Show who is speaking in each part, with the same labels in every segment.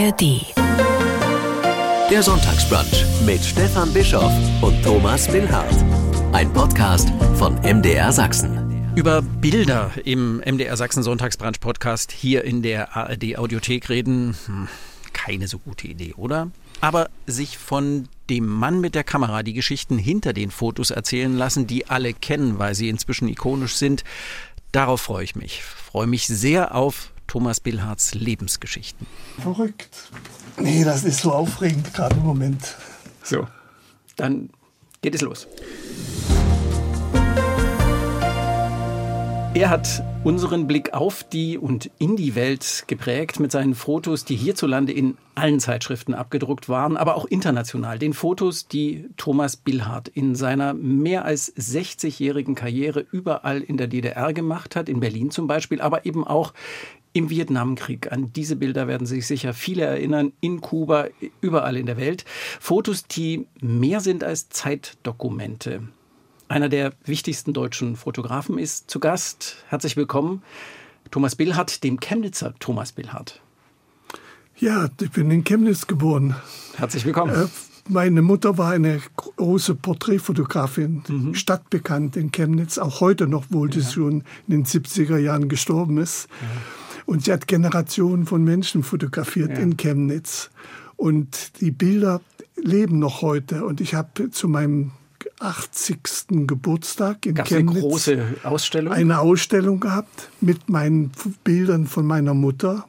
Speaker 1: ARD.
Speaker 2: Der Sonntagsbrunch mit Stefan Bischoff und Thomas Milhardt. Ein Podcast von MDR Sachsen.
Speaker 3: Über Bilder im MDR Sachsen Sonntagsbrunch Podcast hier in der ARD Audiothek reden. Hm, keine so gute Idee, oder? Aber sich von dem Mann mit der Kamera die Geschichten hinter den Fotos erzählen lassen, die alle kennen, weil sie inzwischen ikonisch sind, darauf freue ich mich. Freue mich sehr auf Thomas Billhards Lebensgeschichten.
Speaker 4: Verrückt. Nee, das ist so aufregend gerade im Moment.
Speaker 3: So, dann geht es los. Er hat unseren Blick auf die und in die Welt geprägt mit seinen Fotos, die hierzulande in allen Zeitschriften abgedruckt waren, aber auch international. Den Fotos, die Thomas Billhardt in seiner mehr als 60-jährigen Karriere überall in der DDR gemacht hat, in Berlin zum Beispiel, aber eben auch im Vietnamkrieg. An diese Bilder werden sich sicher viele erinnern, in Kuba, überall in der Welt. Fotos, die mehr sind als Zeitdokumente. Einer der wichtigsten deutschen Fotografen ist zu Gast. Herzlich willkommen, Thomas Billhardt, dem Chemnitzer Thomas Billhardt.
Speaker 4: Ja, ich bin in Chemnitz geboren.
Speaker 3: Herzlich willkommen. Äh,
Speaker 4: meine Mutter war eine große Porträtfotografin, mhm. stadtbekannt in Chemnitz, auch heute noch, obwohl ja. sie schon in den 70er Jahren gestorben ist. Ja. Und sie hat Generationen von Menschen fotografiert ja. in Chemnitz. Und die Bilder leben noch heute. Und ich habe zu meinem 80. Geburtstag in Gab's Chemnitz
Speaker 3: eine große Ausstellung?
Speaker 4: Eine Ausstellung gehabt mit meinen Bildern von meiner Mutter,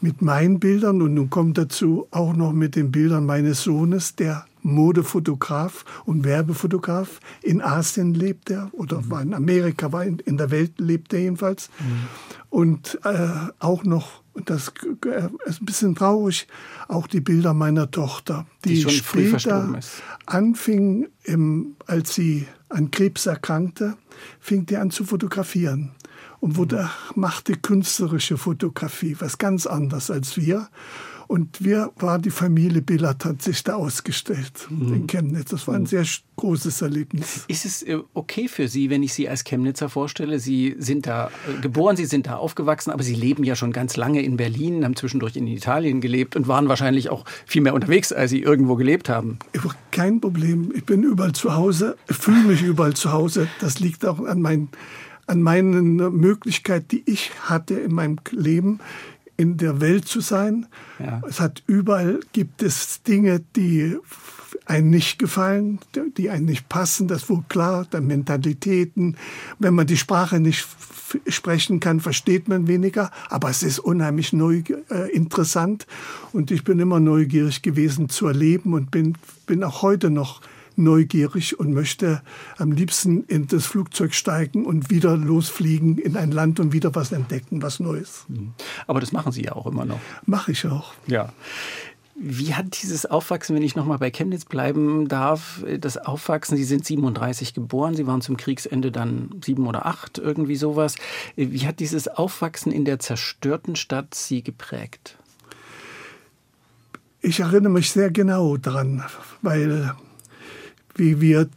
Speaker 4: mit meinen Bildern und nun kommt dazu auch noch mit den Bildern meines Sohnes, der Modefotograf und Werbefotograf. In Asien lebt er oder mhm. war in Amerika, war in, in, der Welt lebt er jedenfalls. Mhm. Und äh, auch noch, das äh, ist ein bisschen traurig, auch die Bilder meiner Tochter, die, die schon später anfing, im, als sie an Krebs erkrankte, fing die an zu fotografieren und wurde, mhm. machte künstlerische Fotografie, was ganz anders als wir. Und wir war die Familie Billard hat sich da ausgestellt mhm. in Chemnitz. Das war ein mhm. sehr großes Erlebnis.
Speaker 3: Ist es äh, okay für Sie, wenn ich Sie als Chemnitzer vorstelle? Sie sind da äh, geboren, Sie sind da aufgewachsen, aber Sie leben ja schon ganz lange in Berlin, haben zwischendurch in Italien gelebt und waren wahrscheinlich auch viel mehr unterwegs, als Sie irgendwo gelebt haben.
Speaker 4: Kein Problem. Ich bin überall zu Hause, fühle mich überall zu Hause. Das liegt auch an meinen an meinen Möglichkeiten, die ich hatte in meinem Leben in der Welt zu sein. Ja. Es hat überall gibt es Dinge, die einem nicht gefallen, die einem nicht passen, das ist wohl klar, der Mentalitäten. Wenn man die Sprache nicht sprechen kann, versteht man weniger, aber es ist unheimlich neu, äh, interessant und ich bin immer neugierig gewesen zu erleben und bin, bin auch heute noch neugierig und möchte am liebsten in das Flugzeug steigen und wieder losfliegen in ein Land und wieder was entdecken, was Neues. Mhm.
Speaker 3: Aber das machen Sie ja auch immer noch.
Speaker 4: Mache ich auch.
Speaker 3: Ja. Wie hat dieses Aufwachsen, wenn ich nochmal bei Chemnitz bleiben darf, das Aufwachsen, Sie sind 37 geboren, Sie waren zum Kriegsende dann sieben oder acht, irgendwie sowas. Wie hat dieses Aufwachsen in der zerstörten Stadt Sie geprägt?
Speaker 4: Ich erinnere mich sehr genau daran, weil wie wir,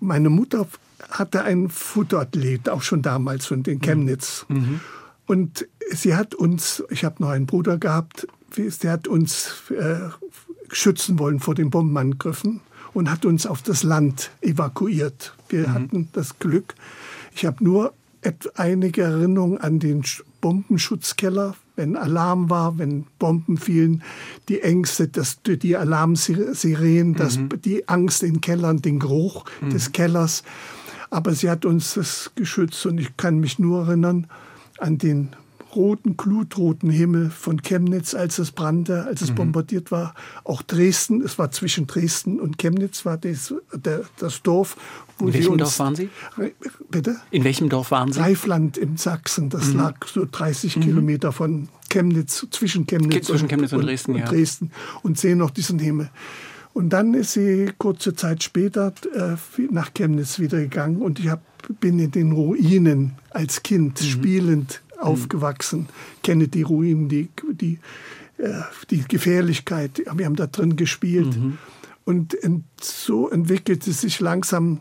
Speaker 4: meine Mutter hatte einen Futerathlet, auch schon damals und in Chemnitz. Mhm. Und sie hat uns, ich habe noch einen Bruder gehabt, sie hat uns äh, schützen wollen vor den Bombenangriffen und hat uns auf das Land evakuiert. Wir mhm. hatten das Glück. Ich habe nur einige Erinnerungen an den Bombenschutzkeller, wenn Alarm war, wenn Bomben fielen, die Ängste, das, die Alarmsirenen, das, mhm. die Angst in Kellern, den Geruch mhm. des Kellers. Aber sie hat uns das geschützt und ich kann mich nur erinnern an den roten, glutroten Himmel von Chemnitz, als es brannte, als es mhm. bombardiert war. Auch Dresden, es war zwischen Dresden und Chemnitz, war das, der, das Dorf.
Speaker 3: In welchem Dorf waren Sie?
Speaker 4: Bitte?
Speaker 3: In welchem Dorf waren Sie?
Speaker 4: Reifland im Sachsen. Das mhm. lag so 30 mhm. Kilometer von Chemnitz, zwischen Chemnitz,
Speaker 3: zwischen Chemnitz und, und, Dresden,
Speaker 4: und, ja. Dresden und sehen noch diesen Himmel. Und dann ist sie kurze Zeit später äh, nach Chemnitz wieder gegangen und ich hab, bin in den Ruinen als Kind mhm. spielend. Aufgewachsen, kenne die Ruinen, die, die, äh, die Gefährlichkeit. Wir haben da drin gespielt. Mhm. Und so entwickelt es sich langsam.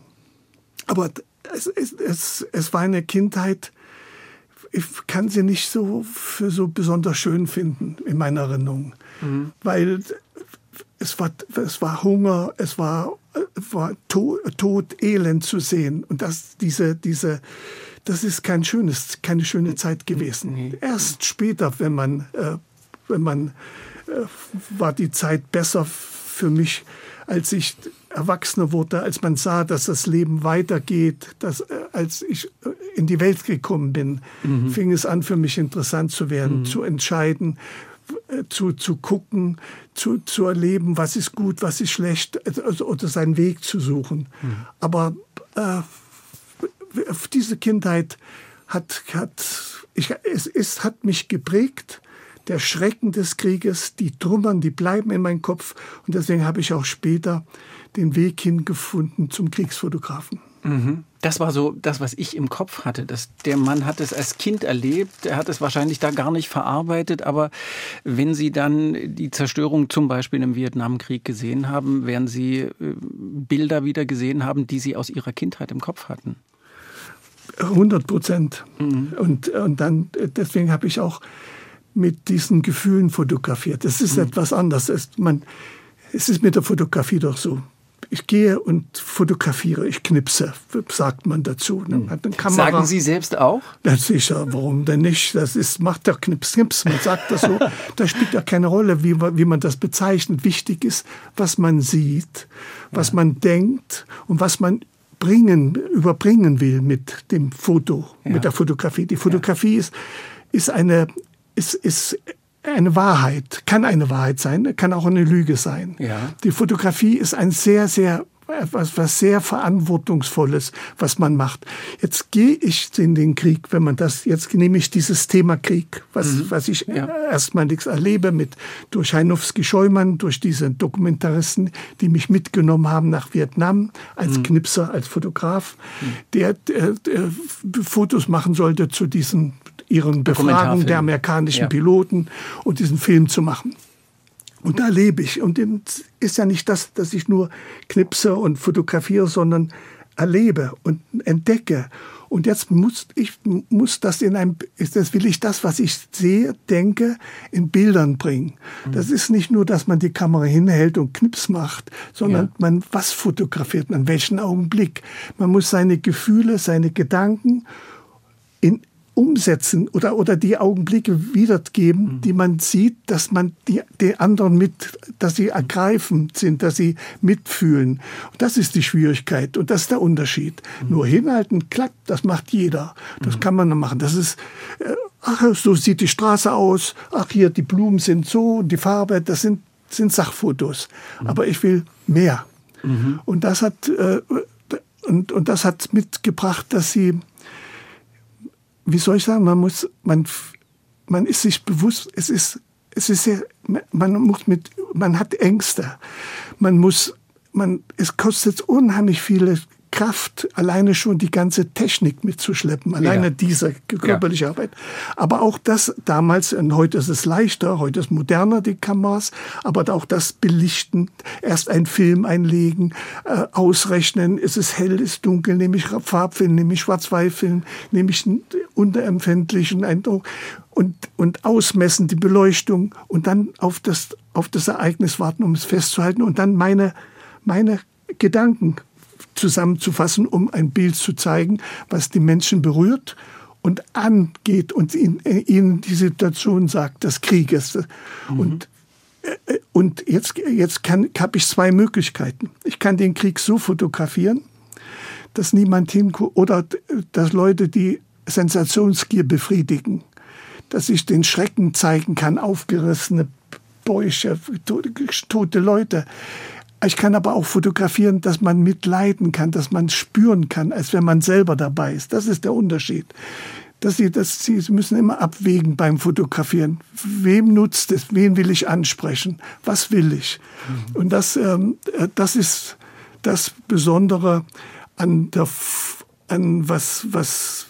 Speaker 4: Aber es, es, es, es war eine Kindheit, ich kann sie nicht so für so besonders schön finden in meiner Erinnerung. mhm. weil es war, es war Hunger, es war, war Tod, Tod, Elend zu sehen. Und das, diese, diese, das ist kein schönes, keine schöne Zeit gewesen. Nee. Erst später, wenn man, äh, wenn man, äh, war die Zeit besser für mich, als ich Erwachsener wurde, als man sah, dass das Leben weitergeht, dass, äh, als ich äh, in die Welt gekommen bin, mhm. fing es an für mich interessant zu werden, mhm. zu entscheiden, äh, zu, zu gucken, zu, zu erleben, was ist gut, was ist schlecht, also, oder seinen Weg zu suchen. Mhm. Aber äh, diese Kindheit hat, hat, ich, es, es hat mich geprägt. Der Schrecken des Krieges, die Trümmern, die bleiben in meinem Kopf. Und deswegen habe ich auch später den Weg hingefunden zum Kriegsfotografen.
Speaker 3: Mhm. Das war so das, was ich im Kopf hatte. Dass der Mann hat es als Kind erlebt, er hat es wahrscheinlich da gar nicht verarbeitet, aber wenn Sie dann die Zerstörung zum Beispiel im Vietnamkrieg gesehen haben, werden Sie äh, Bilder wieder gesehen haben, die Sie aus Ihrer Kindheit im Kopf hatten.
Speaker 4: 100 Prozent. Mhm. Und, und dann, deswegen habe ich auch mit diesen Gefühlen fotografiert. Das ist mhm. etwas anderes. Es, man, es ist mit der Fotografie doch so ich gehe und fotografiere, ich knipse, sagt man dazu.
Speaker 3: Hm. Sagen Sie selbst auch?
Speaker 4: Ja, sicher, warum denn nicht? Das ist, macht der Knips, Knips, man sagt das so. da spielt ja keine Rolle, wie, wie man das bezeichnet. Wichtig ist, was man sieht, was ja. man denkt und was man bringen, überbringen will mit dem Foto, ja. mit der Fotografie. Die Fotografie ja. ist, ist eine, ist, ist eine Wahrheit, kann eine Wahrheit sein, kann auch eine Lüge sein. Ja. Die Fotografie ist ein sehr, sehr etwas was sehr verantwortungsvolles, was man macht. Jetzt gehe ich in den Krieg, wenn man das jetzt nehme ich dieses Thema Krieg, was mhm. was ich ja. erstmalig erlebe mit durch Heinowski Scheumann, durch diese Dokumentaristen, die mich mitgenommen haben nach Vietnam als mhm. Knipser, als Fotograf, mhm. der, der, der, Fotos machen sollte zu diesen ihren Befragungen der amerikanischen ja. Piloten und diesen Film zu machen. Und da lebe ich. Und ist ja nicht das, dass ich nur knipse und fotografiere, sondern erlebe und entdecke. Und jetzt muss ich muss das in einem, das will ich das, was ich sehe, denke, in Bildern bringen. Mhm. Das ist nicht nur, dass man die Kamera hinhält und Knips macht, sondern ja. man was fotografiert, man welchen Augenblick. Man muss seine Gefühle, seine Gedanken in umsetzen oder, oder die Augenblicke wiedergeben, mhm. die man sieht, dass man die, die anderen mit, dass sie ergreifend sind, dass sie mitfühlen. Und das ist die Schwierigkeit und das ist der Unterschied. Mhm. Nur hinhalten, klappt, das macht jeder. Das mhm. kann man dann machen. Das ist, äh, ach, so sieht die Straße aus, ach, hier, die Blumen sind so, die Farbe, das sind, sind Sachfotos. Mhm. Aber ich will mehr. Mhm. Und das hat, äh, und, und das hat mitgebracht, dass sie, wie soll ich sagen, man muss, man, man ist sich bewusst, es ist, es ist sehr, man muss mit, man hat Ängste. Man muss, man, es kostet unheimlich viele Kraft, alleine schon die ganze Technik mitzuschleppen, alleine ja. diese körperliche ja. Arbeit. Aber auch das damals, und heute ist es leichter, heute ist moderner die Kameras, aber auch das Belichten, erst ein Film einlegen, äh, ausrechnen, ist es hell, ist dunkel, nehme ich Farbfilm, nehme ich Schwarz-Weiß-Film, nehme ich einen unterempfindlichen Eindruck und, und ausmessen, die Beleuchtung und dann auf das, auf das Ereignis warten, um es festzuhalten und dann meine, meine Gedanken zusammenzufassen, um ein Bild zu zeigen, was die Menschen berührt und angeht und äh, ihnen die Situation sagt des Krieges. Mhm. Und äh, und jetzt, jetzt habe ich zwei Möglichkeiten. Ich kann den Krieg so fotografieren, dass niemand hinguckt oder dass Leute die Sensationsgier befriedigen, dass ich den Schrecken zeigen kann, aufgerissene Bäuche, tote Leute. Ich kann aber auch fotografieren, dass man mitleiden kann, dass man spüren kann, als wenn man selber dabei ist. Das ist der Unterschied. Dass sie, dass sie müssen immer abwägen beim Fotografieren. Wem nutzt es? Wen will ich ansprechen? Was will ich? Mhm. Und das, ähm, äh, das ist das Besondere an der, an was, was,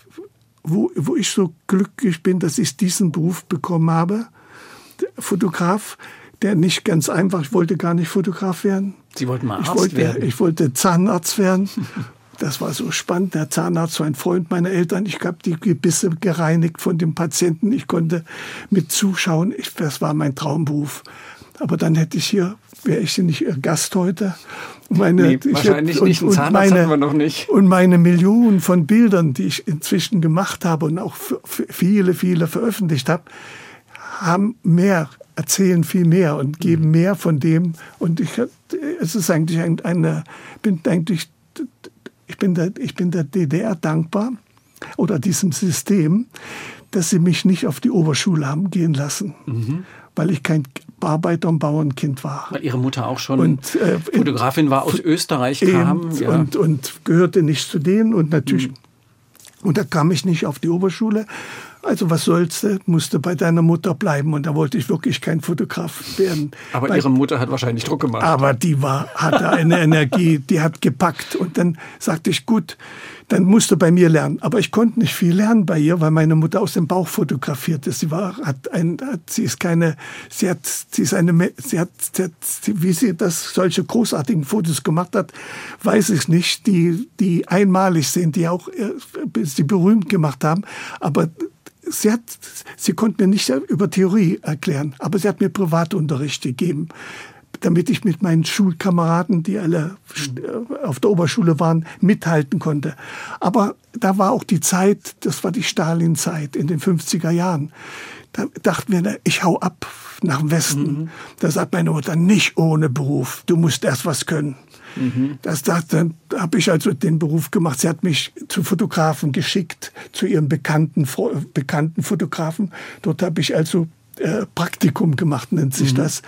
Speaker 4: wo, wo ich so glücklich bin, dass ich diesen Beruf bekommen habe. Fotograf, der nicht ganz einfach, ich wollte gar nicht Fotograf werden.
Speaker 3: Sie wollten mal Arzt
Speaker 4: ich wollte,
Speaker 3: werden?
Speaker 4: Ich wollte Zahnarzt werden. Das war so spannend. Der Zahnarzt war ein Freund meiner Eltern. Ich habe die Gebisse gereinigt von dem Patienten. Ich konnte mit zuschauen. Ich, das war mein Traumberuf. Aber dann hätte ich hier, wäre ich nicht Ihr Gast heute.
Speaker 3: Meine, nee, wahrscheinlich hätte, und, nicht. Einen Zahnarzt meine, hatten wir noch nicht.
Speaker 4: Und meine Millionen von Bildern, die ich inzwischen gemacht habe und auch viele, viele veröffentlicht habe, haben mehr, erzählen viel mehr und geben mhm. mehr von dem. Und ich, es ist eigentlich eine, bin eigentlich, ich bin der, ich bin der DDR dankbar oder diesem System, dass sie mich nicht auf die Oberschule haben gehen lassen. Mhm weil ich kein Arbeiter- und Bauernkind war.
Speaker 3: Weil Ihre Mutter auch schon und, äh, Fotografin war, aus Österreich kam.
Speaker 4: Ja. Und, und gehörte nicht zu denen und natürlich. Mhm. Und da kam ich nicht auf die Oberschule. Also was sollst du, musste bei deiner Mutter bleiben und da wollte ich wirklich kein Fotograf werden.
Speaker 3: Aber
Speaker 4: bei,
Speaker 3: Ihre Mutter hat wahrscheinlich Druck gemacht.
Speaker 4: Aber die war, hatte eine Energie, die hat gepackt und dann sagte ich, gut, dann musst du bei mir lernen. Aber ich konnte nicht viel lernen bei ihr, weil meine Mutter aus dem Bauch fotografierte. Sie war, hat ein, hat, sie ist keine, sie hat, sie ist eine, sie hat, sie hat, wie sie das, solche großartigen Fotos gemacht hat, weiß ich nicht, die, die einmalig sind, die auch, äh, sie berühmt gemacht haben. Aber sie hat, sie konnte mir nicht über Theorie erklären, aber sie hat mir Privatunterricht gegeben damit ich mit meinen Schulkameraden, die alle äh, auf der Oberschule waren, mithalten konnte. Aber da war auch die Zeit, das war die Stalin-Zeit in den 50er Jahren. Da dachten wir, ich hau ab nach dem Westen. Mhm. Da sagt meine Mutter, nicht ohne Beruf, du musst erst was können. Mhm. Das, das, dann habe ich also den Beruf gemacht. Sie hat mich zu Fotografen geschickt, zu ihrem bekannten, bekannten Fotografen. Dort habe ich also äh, Praktikum gemacht, nennt sich mhm. das.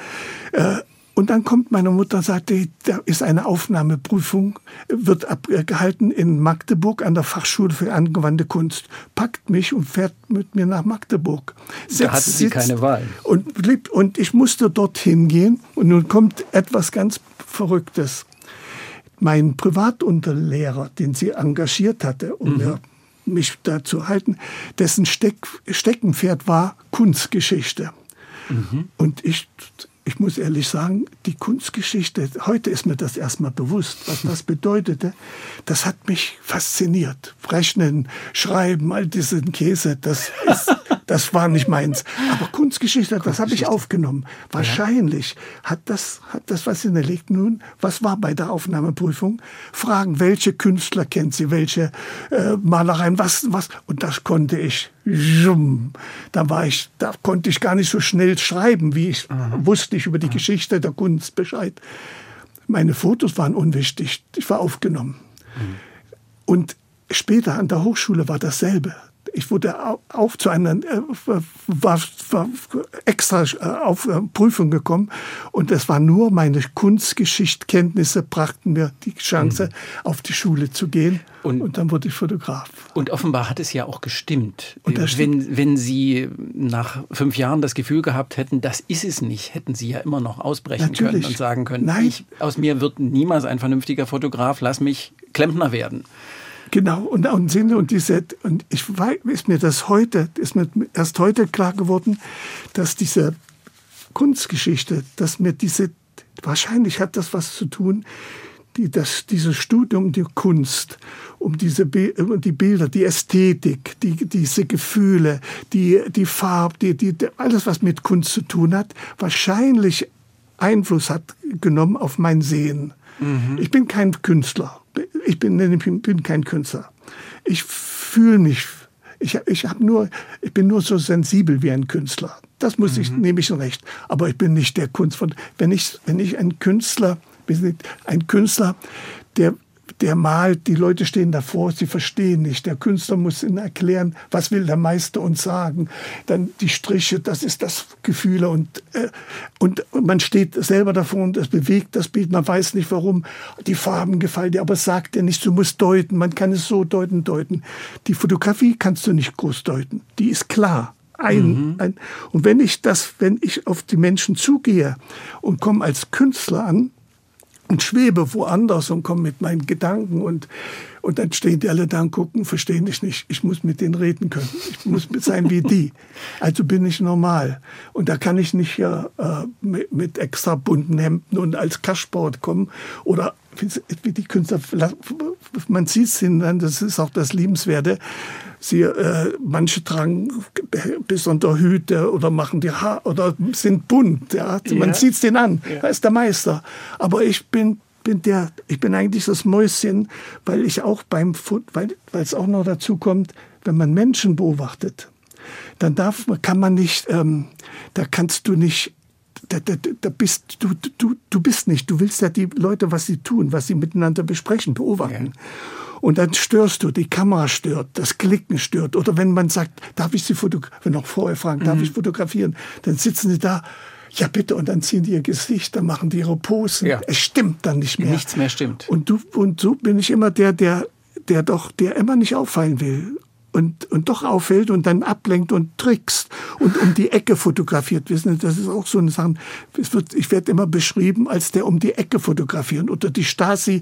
Speaker 4: Äh, und dann kommt meine Mutter und sagt, da ist eine Aufnahmeprüfung, wird abgehalten in Magdeburg an der Fachschule für angewandte Kunst. Packt mich und fährt mit mir nach Magdeburg.
Speaker 3: Setzt, da hatte sie keine Wahl.
Speaker 4: Und, und ich musste dorthin gehen. Und nun kommt etwas ganz Verrücktes. Mein Privatunterlehrer, den sie engagiert hatte, um mhm. mich da zu halten, dessen Steck, Steckenpferd war Kunstgeschichte. Mhm. Und ich ich muss ehrlich sagen, die Kunstgeschichte, heute ist mir das erstmal bewusst, was das bedeutete. Das hat mich fasziniert. Rechnen, Schreiben, all diesen Käse, das, ist, das war nicht meins. Aber Kunstgeschichte, das habe ich aufgenommen. Wahrscheinlich hat das, hat das was in der Legt. Nun, was war bei der Aufnahmeprüfung? Fragen, welche Künstler kennt sie, welche äh, Malereien, was, was. Und das konnte ich da war ich, da konnte ich gar nicht so schnell schreiben, wie ich mhm. wusste ich über die. Geschichte der Kunst Bescheid. Meine Fotos waren unwichtig. Ich war aufgenommen. Mhm. Und später an der Hochschule war dasselbe ich wurde auf zu einer äh, war, war extra äh, auf äh, Prüfung gekommen und es war nur meine Kunstgeschichtkenntnisse brachten mir die Chance mhm. auf die Schule zu gehen und, und, dann wurde ich Fotograf.
Speaker 3: Und offenbar hat es ja auch gestimmt. wenn, wenn Sie nach fünf Jahren das Gefühl gehabt hätten, das ist es nicht, hätten Sie ja immer noch ausbrechen Natürlich. können und sagen können, Nein. Ich, aus mir wird niemals ein vernünftiger Fotograf, lass mich Klempner werden.
Speaker 4: Genau, und, und, und diese, und ich weiß, ist mir das heute, ist mir erst heute klar geworden, dass diese Kunstgeschichte, dass mir diese, wahrscheinlich hat das was zu tun, die, das, dieses Studium der Kunst, um diese um die Bilder, die Ästhetik, die, diese Gefühle, die, die Farbe, die, die, alles, was mit Kunst zu tun hat, wahrscheinlich Einfluss hat genommen auf mein Sehen. Mhm. Ich bin kein Künstler. Ich bin, ich bin kein Künstler. Ich fühle mich. Ich, ich, hab nur, ich bin nur so sensibel wie ein Künstler. Das muss mhm. ich, nehme ich recht. Aber ich bin nicht der Kunst von. Wenn ich, wenn ich ein Künstler, ein Künstler, der der malt, die Leute stehen davor, sie verstehen nicht. Der Künstler muss ihnen erklären, was will der Meister uns sagen. Dann die Striche, das ist das Gefühl und, äh, und man steht selber davor und es bewegt das Bild, man weiß nicht warum. Die Farben gefallen dir, aber es sagt dir nicht, du musst deuten, man kann es so deuten, deuten. Die Fotografie kannst du nicht groß deuten, die ist klar. Ein, mhm. ein, und wenn ich das, wenn ich auf die Menschen zugehe und komme als Künstler an, und schwebe woanders und komme mit meinen Gedanken und, und dann stehen die alle da und gucken, verstehen dich nicht. Ich muss mit denen reden können. Ich muss sein wie die. Also bin ich normal. Und da kann ich nicht hier äh, mit, mit, extra bunten Hemden und als Kaschbord kommen oder wie die Künstler, man sieht es dann, das ist auch das Liebenswerte, Sie, äh, manche tragen besondere Hüte oder machen die Haar oder sind bunt. Ja? ja. Man sieht es denen an. Ja. Da ist der Meister. Aber ich bin bin der, ich bin eigentlich das Mäuschen, weil ich auch beim, weil es auch noch dazu kommt, wenn man Menschen beobachtet, dann darf, kann man nicht, ähm, da kannst du nicht da, da, da bist du, du, du bist nicht. Du willst ja die Leute, was sie tun, was sie miteinander besprechen, beobachten. Ja. Und dann störst du, die Kamera stört, das Klicken stört. Oder wenn man sagt, darf ich sie fotografieren, wenn noch vorher fragen, darf mhm. ich fotografieren, dann sitzen sie da, ja bitte, und dann ziehen die ihr Gesicht, dann machen die ihre Posen. Ja. Es stimmt dann nicht mehr.
Speaker 3: Nichts mehr stimmt.
Speaker 4: Und du, und so bin ich immer der, der, der doch, der immer nicht auffallen will und, und doch auffällt und dann ablenkt und trickst und um die Ecke fotografiert. Wissen Sie, das ist auch so eine Sache. ich werde immer beschrieben als der um die Ecke fotografieren. Oder die Stasi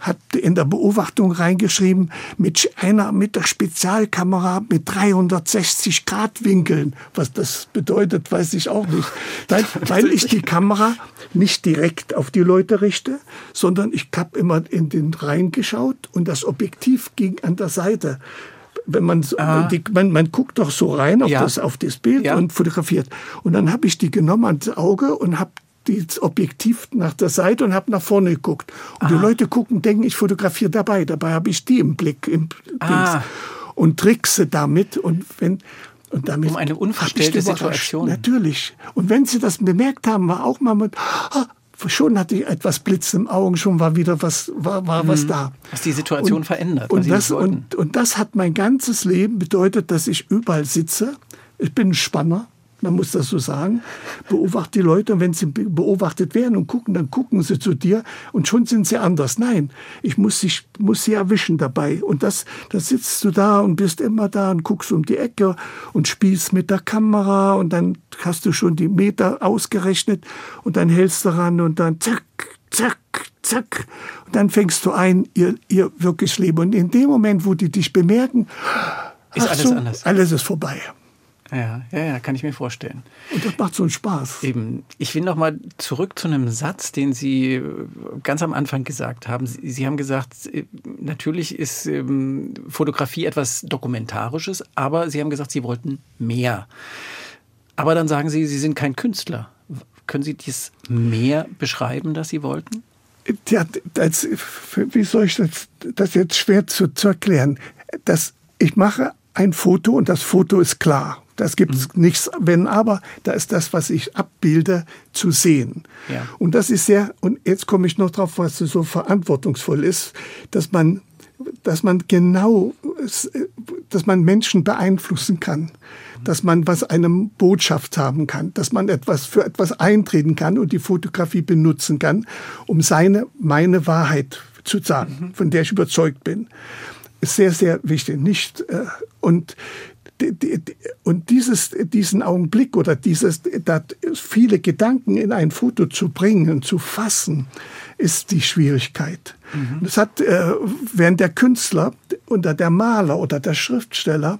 Speaker 4: hat in der Beobachtung reingeschrieben, mit einer, mit der Spezialkamera mit 360 Grad Winkeln. Was das bedeutet, weiß ich auch nicht. Weil, weil ich die Kamera nicht direkt auf die Leute richte, sondern ich habe immer in den Reihen geschaut und das Objektiv ging an der Seite wenn man, so, die, man, man guckt doch so rein auf, ja. das, auf das Bild ja. und fotografiert. Und dann habe ich die genommen ans Auge und habe das Objektiv nach der Seite und habe nach vorne geguckt. Und Aha. die Leute gucken, denken, ich fotografiere dabei. Dabei habe ich die im Blick. Im ah. Und trickse damit. Und wenn, und damit
Speaker 3: um eine unverstellte Situation.
Speaker 4: Natürlich. Und wenn sie das bemerkt haben, war auch mal mit, ah, schon hatte ich etwas Blitz im Augen, schon war wieder was, war, war mhm. was da.
Speaker 3: Was die Situation und, verändert.
Speaker 4: Und das, und, und das hat mein ganzes Leben bedeutet, dass ich überall sitze. Ich bin ein Spanner man muss das so sagen, beobachte die Leute und wenn sie beobachtet werden und gucken, dann gucken sie zu dir und schon sind sie anders. Nein, ich muss, sich, muss sie erwischen dabei. Und das, da sitzt du da und bist immer da und guckst um die Ecke und spielst mit der Kamera und dann hast du schon die Meter ausgerechnet und dann hältst du ran und dann zack, zack, zack. Und dann fängst du ein, ihr, ihr wirklich Leben. Und in dem Moment, wo die dich bemerken,
Speaker 3: ist alles so, anders.
Speaker 4: Alles ist vorbei.
Speaker 3: Ja, ja, ja, kann ich mir vorstellen.
Speaker 4: Und das macht so einen Spaß.
Speaker 3: Eben. Ich will noch mal zurück zu einem Satz, den Sie äh, ganz am Anfang gesagt haben. Sie, Sie haben gesagt, äh, natürlich ist ähm, Fotografie etwas Dokumentarisches, aber Sie haben gesagt, Sie wollten mehr. Aber dann sagen Sie, Sie sind kein Künstler. Können Sie dies mehr beschreiben, das Sie wollten?
Speaker 4: Ja, das, wie soll ich das, das jetzt schwer zu, zu erklären? Das, ich mache ein Foto und das Foto ist klar. Das gibt es mhm. nichts, wenn aber, da ist das, was ich abbilde, zu sehen. Ja. Und das ist sehr, und jetzt komme ich noch drauf, was so verantwortungsvoll ist, dass man, dass man genau, dass man Menschen beeinflussen kann, dass man was eine Botschaft haben kann, dass man etwas für etwas eintreten kann und die Fotografie benutzen kann, um seine, meine Wahrheit zu sagen, mhm. von der ich überzeugt bin ist sehr, sehr wichtig. Nicht, äh, und und dieses, diesen Augenblick oder dieses, viele Gedanken in ein Foto zu bringen, zu fassen, ist die Schwierigkeit. Mhm. Das hat, äh, während der Künstler oder der Maler oder der Schriftsteller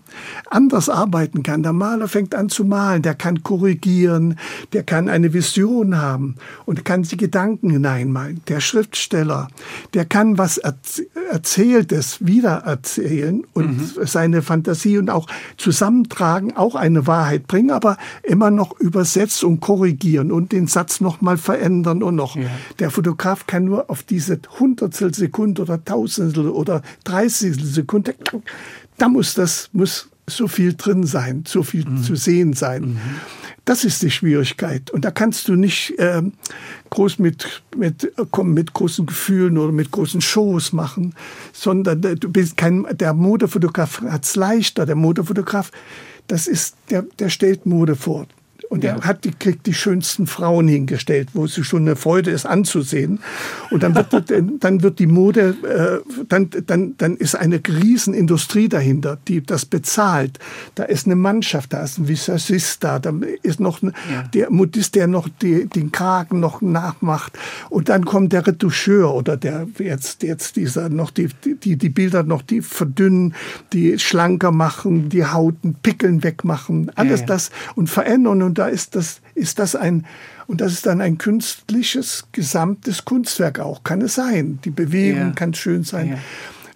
Speaker 4: anders arbeiten kann. Der Maler fängt an zu malen, der kann korrigieren, der kann eine Vision haben und kann die Gedanken hineinmalen. Der Schriftsteller, der kann was Erzähltes wiedererzählen und mhm. seine Fantasie und auch zusammentragen, auch eine Wahrheit bringen, aber immer noch übersetzt und korrigieren und den Satz nochmal verändern und noch. Ja. Der Fotograf kann nur auf diese Hundertstel Sekunde oder Tausendstel oder Dreißigstel Sekunde, da muss das, muss so viel drin sein, so viel mhm. zu sehen sein. Mhm. Das ist die Schwierigkeit. Und da kannst du nicht äh, groß mit, mit, komm, mit großen Gefühlen oder mit großen Shows machen, sondern du bist kein, der Modefotograf hat es leichter. Der Modefotograf, das ist, der, der stellt Mode vor. Und ja. er hat die, kriegt die schönsten Frauen hingestellt, wo es schon eine Freude ist anzusehen. Und dann wird, dann wird die Mode, äh, dann, dann, dann ist eine Riesenindustrie dahinter, die das bezahlt. Da ist eine Mannschaft, da ist ein Visagist da, da ist noch ein, ja. der Modist, der noch die, den Kragen noch nachmacht. Und dann kommt der Retoucheur oder der jetzt, jetzt dieser noch die, die, die Bilder noch die verdünnen, die schlanker machen, die Hauten, Pickeln wegmachen, alles ja, das und verändern und da ist das, ist das ein, und das ist dann ein künstliches, gesamtes Kunstwerk auch, kann es sein. Die Bewegung ja. kann schön sein. Ja.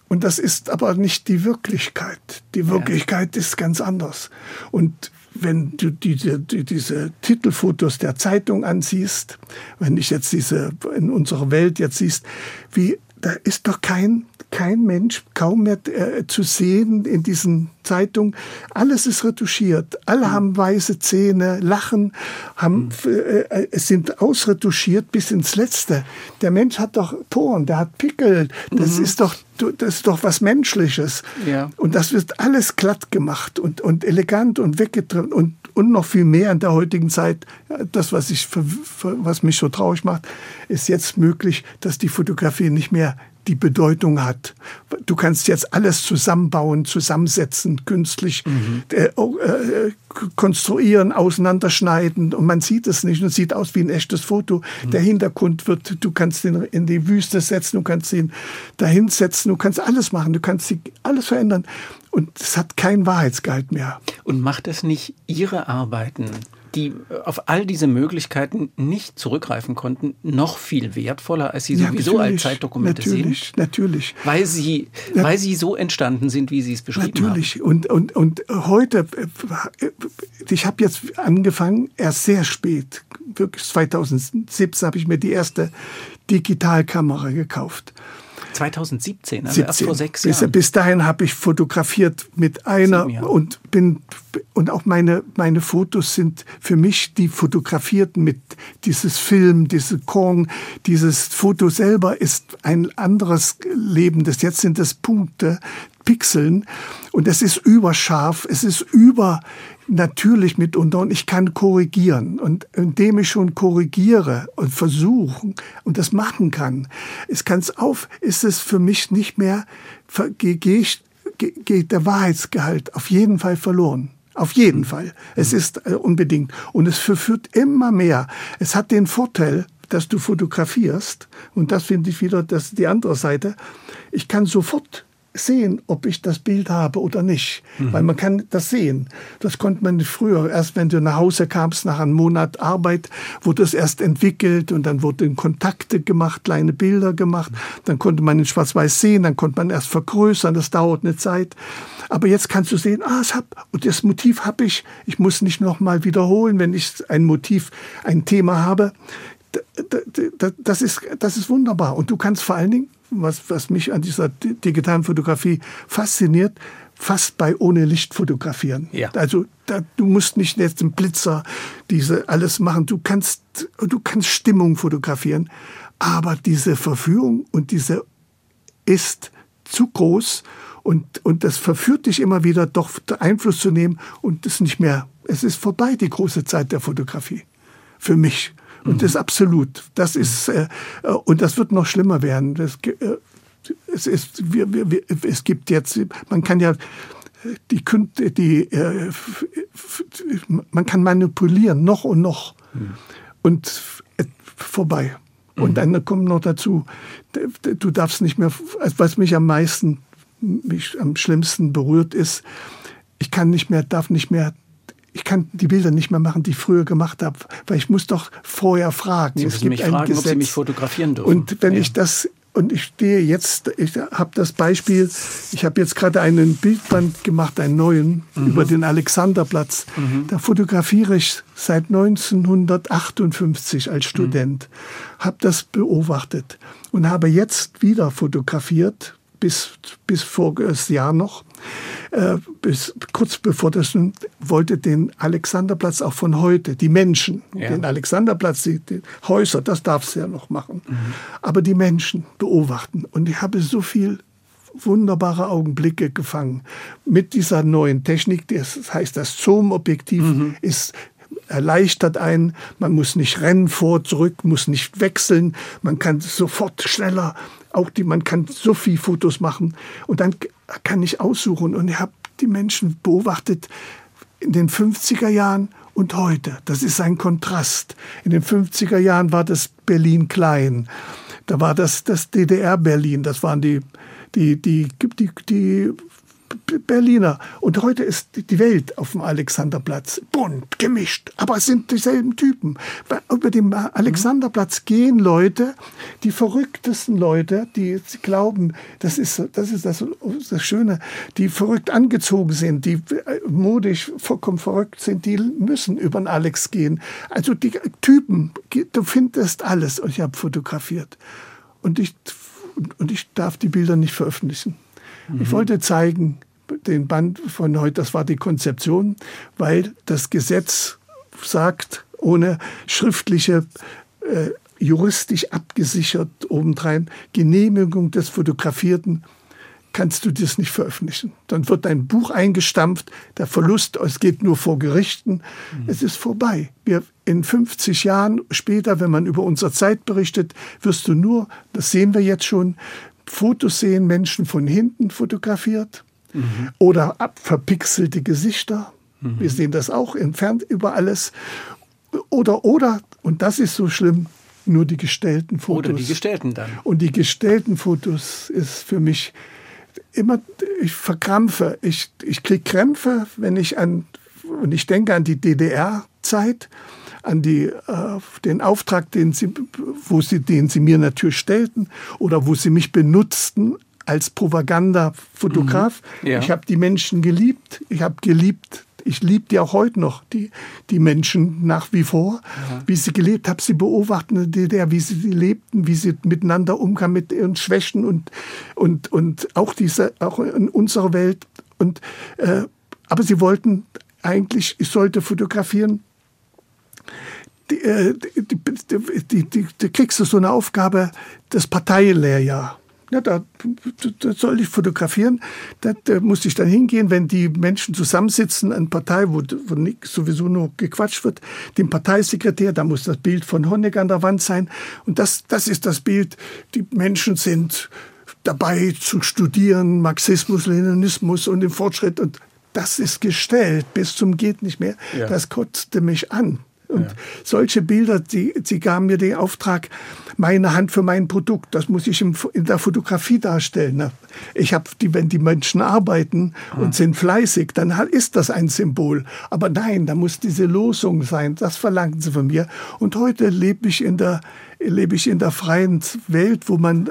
Speaker 4: Und das ist aber nicht die Wirklichkeit. Die Wirklichkeit ja. ist ganz anders. Und wenn du diese, diese Titelfotos der Zeitung ansiehst, wenn ich jetzt diese in unserer Welt jetzt siehst, wie da ist doch kein kein Mensch kaum mehr äh, zu sehen in diesen Zeitungen. Alles ist retuschiert. Alle mhm. haben weiße Zähne, lachen, haben, mhm. äh, sind ausretuschiert bis ins Letzte. Der Mensch hat doch Poren, der hat Pickel. Das mhm. ist doch das ist doch was Menschliches. Ja. Und das wird alles glatt gemacht und, und elegant und weggetrennt und, und noch viel mehr in der heutigen Zeit. Das, was, ich, was mich so traurig macht, ist jetzt möglich, dass die Fotografie nicht mehr die Bedeutung hat. Du kannst jetzt alles zusammenbauen, zusammensetzen, künstlich mhm. äh, äh, konstruieren, auseinanderschneiden und man sieht es nicht und sieht aus wie ein echtes Foto. Mhm. Der Hintergrund wird, du kannst ihn in die Wüste setzen, du kannst ihn dahin setzen, du kannst alles machen, du kannst alles verändern und es hat keinen Wahrheitsgehalt mehr.
Speaker 3: Und macht es nicht Ihre Arbeiten die auf all diese Möglichkeiten nicht zurückgreifen konnten, noch viel wertvoller, als sie ja, sowieso als Zeitdokumente
Speaker 4: natürlich,
Speaker 3: sind.
Speaker 4: Natürlich,
Speaker 3: weil sie, ja. weil sie so entstanden sind, wie Sie es beschrieben
Speaker 4: natürlich. haben. Natürlich. Und, und, und heute, ich habe jetzt angefangen, erst sehr spät, wirklich 2017 habe ich mir die erste Digitalkamera gekauft.
Speaker 3: 2017, also 17. erst vor sechs
Speaker 4: Jahren. Bis, bis dahin habe ich fotografiert mit einer und bin und auch meine meine Fotos sind für mich die fotografierten mit dieses Film, diese Kong, dieses Foto selber ist ein anderes Leben. Das jetzt sind das Punkte, Pixeln und es ist überscharf, es ist über natürlich mitunter und ich kann korrigieren. Und indem ich schon korrigiere und versuche und das machen kann, es kann es auf, ist es für mich nicht mehr, geht, geht der Wahrheitsgehalt auf jeden Fall verloren. Auf jeden mhm. Fall. Es mhm. ist äh, unbedingt. Und es verführt immer mehr. Es hat den Vorteil, dass du fotografierst. Und das finde ich wieder das, die andere Seite. Ich kann sofort sehen, ob ich das Bild habe oder nicht. Mhm. Weil man kann das sehen. Das konnte man früher. Erst wenn du nach Hause kamst, nach einem Monat Arbeit, wurde es erst entwickelt und dann wurden Kontakte gemacht, kleine Bilder gemacht. Dann konnte man in Schwarz-Weiß sehen, dann konnte man erst vergrößern. Das dauert eine Zeit. Aber jetzt kannst du sehen, ah, es hab, und das Motiv habe ich. Ich muss nicht noch mal wiederholen, wenn ich ein Motiv, ein Thema habe. Das ist, das ist wunderbar. Und du kannst vor allen Dingen was, was mich an dieser digitalen Fotografie fasziniert, fast bei ohne Licht fotografieren. Ja. Also da, du musst nicht jetzt im Blitzer diese alles machen. Du kannst, du kannst Stimmung fotografieren, aber diese Verführung und diese ist zu groß und, und das verführt dich immer wieder, doch Einfluss zu nehmen und es nicht mehr. Es ist vorbei, die große Zeit der Fotografie. Für mich. Und das ist absolut. Das ist, äh, und das wird noch schlimmer werden. Das, äh, es, ist, wir, wir, es gibt jetzt, man kann ja die, die äh, man kann manipulieren, noch und noch. Mhm. Und äh, vorbei. Und mhm. dann kommt noch dazu, du darfst nicht mehr, was mich am meisten, mich am schlimmsten berührt ist, ich kann nicht mehr, darf nicht mehr ich kann die Bilder nicht mehr machen, die ich früher gemacht habe, weil ich muss doch vorher fragen.
Speaker 3: Sie es gibt mich ein fragen, Gesetz. ob Sie mich fotografieren dürfen.
Speaker 4: Und wenn ja. ich das und ich stehe jetzt, ich habe das Beispiel, ich habe jetzt gerade einen Bildband gemacht, einen neuen, mhm. über den Alexanderplatz. Mhm. Da fotografiere ich seit 1958 als Student, mhm. habe das beobachtet und habe jetzt wieder fotografiert, bis, bis voriges Jahr noch äh, bis kurz bevor das wollte den Alexanderplatz auch von heute, die Menschen, ja. den Alexanderplatz, die, die, Häuser, das darf es ja noch machen, mhm. aber die Menschen beobachten. Und ich habe so viel wunderbare Augenblicke gefangen mit dieser neuen Technik. Das heißt, das Zoom-Objektiv mhm. ist erleichtert einen. Man muss nicht rennen vor, zurück, muss nicht wechseln. Man kann sofort schneller auch die, man kann so viel Fotos machen und dann kann ich aussuchen und ich habe die Menschen beobachtet in den 50er Jahren und heute. Das ist ein Kontrast. In den 50er Jahren war das Berlin klein. Da war das das DDR-Berlin. Das waren die, die, die, die, die Berliner. Und heute ist die Welt auf dem Alexanderplatz bunt, gemischt, aber es sind dieselben Typen. Über den Alexanderplatz gehen Leute, die verrücktesten Leute, die glauben, das ist, das ist das, das Schöne, die verrückt angezogen sind, die äh, modisch vollkommen verrückt sind, die müssen über den Alex gehen. Also die Typen, du findest alles. Und ich habe fotografiert. Und ich, und ich darf die Bilder nicht veröffentlichen. Mhm. Ich wollte zeigen, den Band von heute, das war die Konzeption, weil das Gesetz sagt, ohne schriftliche, äh, juristisch abgesichert obendrein Genehmigung des Fotografierten kannst du das nicht veröffentlichen. Dann wird dein Buch eingestampft, der Verlust, es geht nur vor Gerichten, mhm. es ist vorbei. Wir, in 50 Jahren später, wenn man über unsere Zeit berichtet, wirst du nur, das sehen wir jetzt schon, Fotos sehen, Menschen von hinten fotografiert mhm. oder verpixelte Gesichter. Mhm. Wir sehen das auch entfernt über alles. Oder, oder, und das ist so schlimm, nur die gestellten Fotos.
Speaker 3: Oder die gestellten dann.
Speaker 4: Und die gestellten Fotos ist für mich immer, ich verkrampfe. Ich, ich kriege Krämpfe, wenn ich an, und ich denke an die DDR-Zeit, an die, äh, den Auftrag, den sie, wo sie, den sie mir natürlich stellten oder wo sie mich benutzten als Propagandafotograf. Mhm. Ja. Ich habe die Menschen geliebt. Ich habe geliebt ich liebe die auch heute noch, die, die Menschen nach wie vor, ja. wie sie gelebt haben, sie beobachten DDR, wie sie lebten, wie sie miteinander umgaben mit ihren Schwächen und, und, und auch, diese, auch in unserer Welt. Und, äh, aber sie wollten eigentlich, ich sollte fotografieren, die, äh, die, die, die, kriegst du so eine Aufgabe, das Parteilehrjahr. Ja, da, da, soll ich fotografieren. Da, da muss ich dann hingehen, wenn die Menschen zusammensitzen, eine Partei, wo, wo sowieso nur gequatscht wird, dem Parteisekretär, da muss das Bild von Honecker an der Wand sein. Und das, das ist das Bild. Die Menschen sind dabei zu studieren, Marxismus, Leninismus und den Fortschritt. Und das ist gestellt bis zum geht nicht mehr. Ja. Das kotzte mich an. Und ja. solche Bilder, die, sie gaben mir den Auftrag, meine Hand für mein Produkt, das muss ich in der Fotografie darstellen. Ich habe die, wenn die Menschen arbeiten und ah. sind fleißig, dann ist das ein Symbol. Aber nein, da muss diese Losung sein. Das verlangen sie von mir. Und heute lebe ich in der, lebe ich in der freien Welt, wo man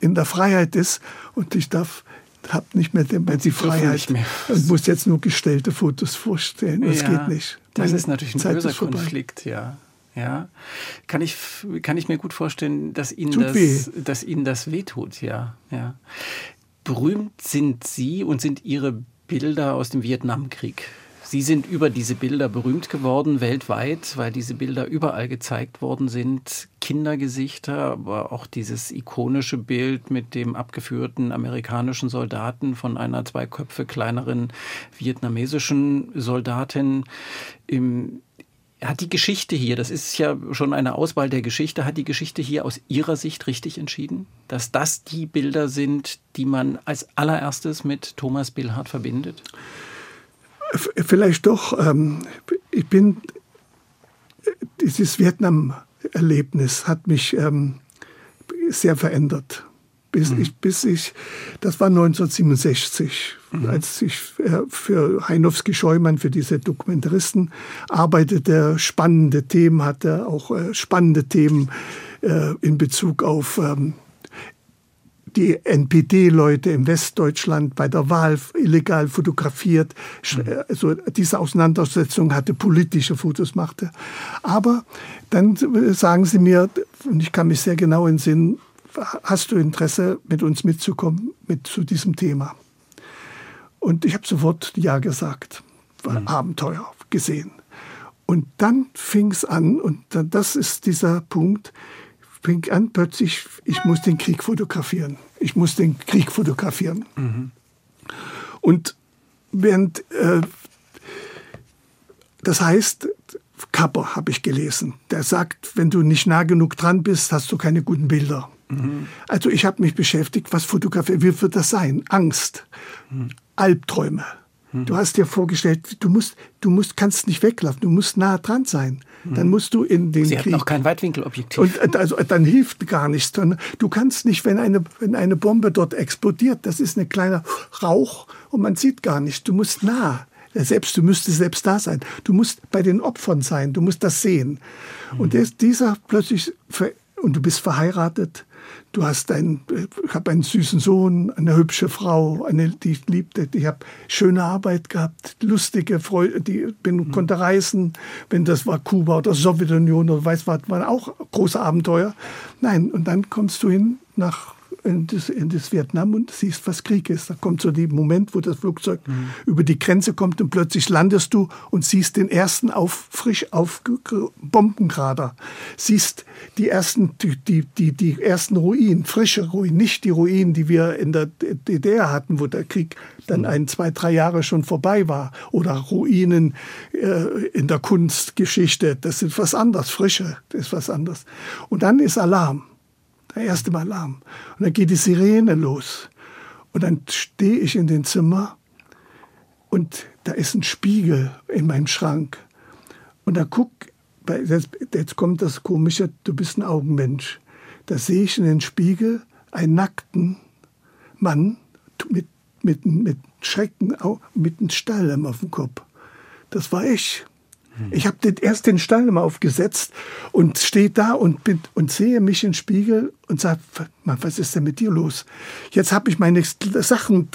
Speaker 4: in der Freiheit ist und ich darf habe nicht mehr die Freiheit und muss jetzt nur gestellte Fotos vorstellen. Das ja. geht nicht.
Speaker 3: Das ist natürlich ein Zeit böser Konflikt, ja. Ja, kann ich, kann ich mir gut vorstellen, dass Ihnen, Tut das, weh. dass Ihnen das wehtut, ja, ja. Berühmt sind Sie und sind Ihre Bilder aus dem Vietnamkrieg. Sie sind über diese Bilder berühmt geworden weltweit, weil diese Bilder überall gezeigt worden sind. Kindergesichter, aber auch dieses ikonische Bild mit dem abgeführten amerikanischen Soldaten von einer zwei Köpfe kleineren vietnamesischen Soldatin. Hat die Geschichte hier, das ist ja schon eine Auswahl der Geschichte, hat die Geschichte hier aus Ihrer Sicht richtig entschieden, dass das die Bilder sind, die man als allererstes mit Thomas Billhardt verbindet?
Speaker 4: Vielleicht doch. Ähm, ich bin, dieses Vietnam-Erlebnis hat mich ähm, sehr verändert. Bis mhm. ich, bis ich, das war 1967, mhm. als ich äh, für Heinowski Scheumann, für diese Dokumentaristen arbeitete, spannende Themen hatte, auch äh, spannende Themen äh, in Bezug auf ähm, die NPD-Leute im Westdeutschland bei der Wahl illegal fotografiert. Also diese Auseinandersetzung hatte politische Fotos machte. Aber dann sagen sie mir, und ich kann mich sehr genau in Sinn, hast du Interesse, mit uns mitzukommen mit zu diesem Thema? Und ich habe sofort Ja gesagt. Mhm. Abenteuer gesehen. Und dann fing es an, und das ist dieser Punkt, fing an plötzlich, ich muss den Krieg fotografieren. Ich muss den Krieg fotografieren. Mhm. Und während, äh, das heißt, Kapper habe ich gelesen. Der sagt, wenn du nicht nah genug dran bist, hast du keine guten Bilder. Mhm. Also ich habe mich beschäftigt, was fotografiert, wie wird das sein? Angst, mhm. Albträume, Mhm. Du hast dir vorgestellt, du musst, du musst, kannst nicht weglaufen, du musst nah dran sein. Dann musst du in den
Speaker 3: Sie
Speaker 4: Krieg.
Speaker 3: hatten auch kein Weitwinkelobjektiv.
Speaker 4: Und also, dann hilft gar nichts. Du kannst nicht, wenn eine, wenn eine Bombe dort explodiert, das ist ein kleiner Rauch und man sieht gar nicht. Du musst nah. Selbst, du müsstest selbst da sein. Du musst bei den Opfern sein. Du musst das sehen. Mhm. Und dieser plötzlich, und du bist verheiratet, du hast einen, ich habe einen süßen Sohn, eine hübsche Frau, eine, die ich liebte, ich habe schöne Arbeit gehabt, lustige Freude, die bin, mhm. konnte reisen, wenn das war Kuba oder Sowjetunion oder weiß was, waren auch große Abenteuer. Nein, und dann kommst du hin nach in das, Vietnam und siehst, was Krieg ist. Da kommt so der Moment, wo das Flugzeug mhm. über die Grenze kommt und plötzlich landest du und siehst den ersten auf, frisch auf Bombenkrater. Siehst die ersten, die, die, die ersten Ruinen, frische Ruinen, nicht die Ruinen, die wir in der DDR hatten, wo der Krieg dann mhm. ein, zwei, drei Jahre schon vorbei war. Oder Ruinen äh, in der Kunstgeschichte. Das ist was anderes. Frische, das ist was anderes. Und dann ist Alarm der erste Mal Alarm. Und dann geht die Sirene los. Und dann stehe ich in dem Zimmer und da ist ein Spiegel in meinem Schrank. Und da guck, jetzt kommt das Komische, du bist ein Augenmensch. Da sehe ich in den Spiegel einen nackten Mann mit, mit, mit Schrecken, mit einem Stall auf dem Kopf. Das war ich. Ich habe erst den Stall aufgesetzt und stehe da und, bin, und sehe mich im Spiegel und sage, was ist denn mit dir los? Jetzt habe ich meine Sachen,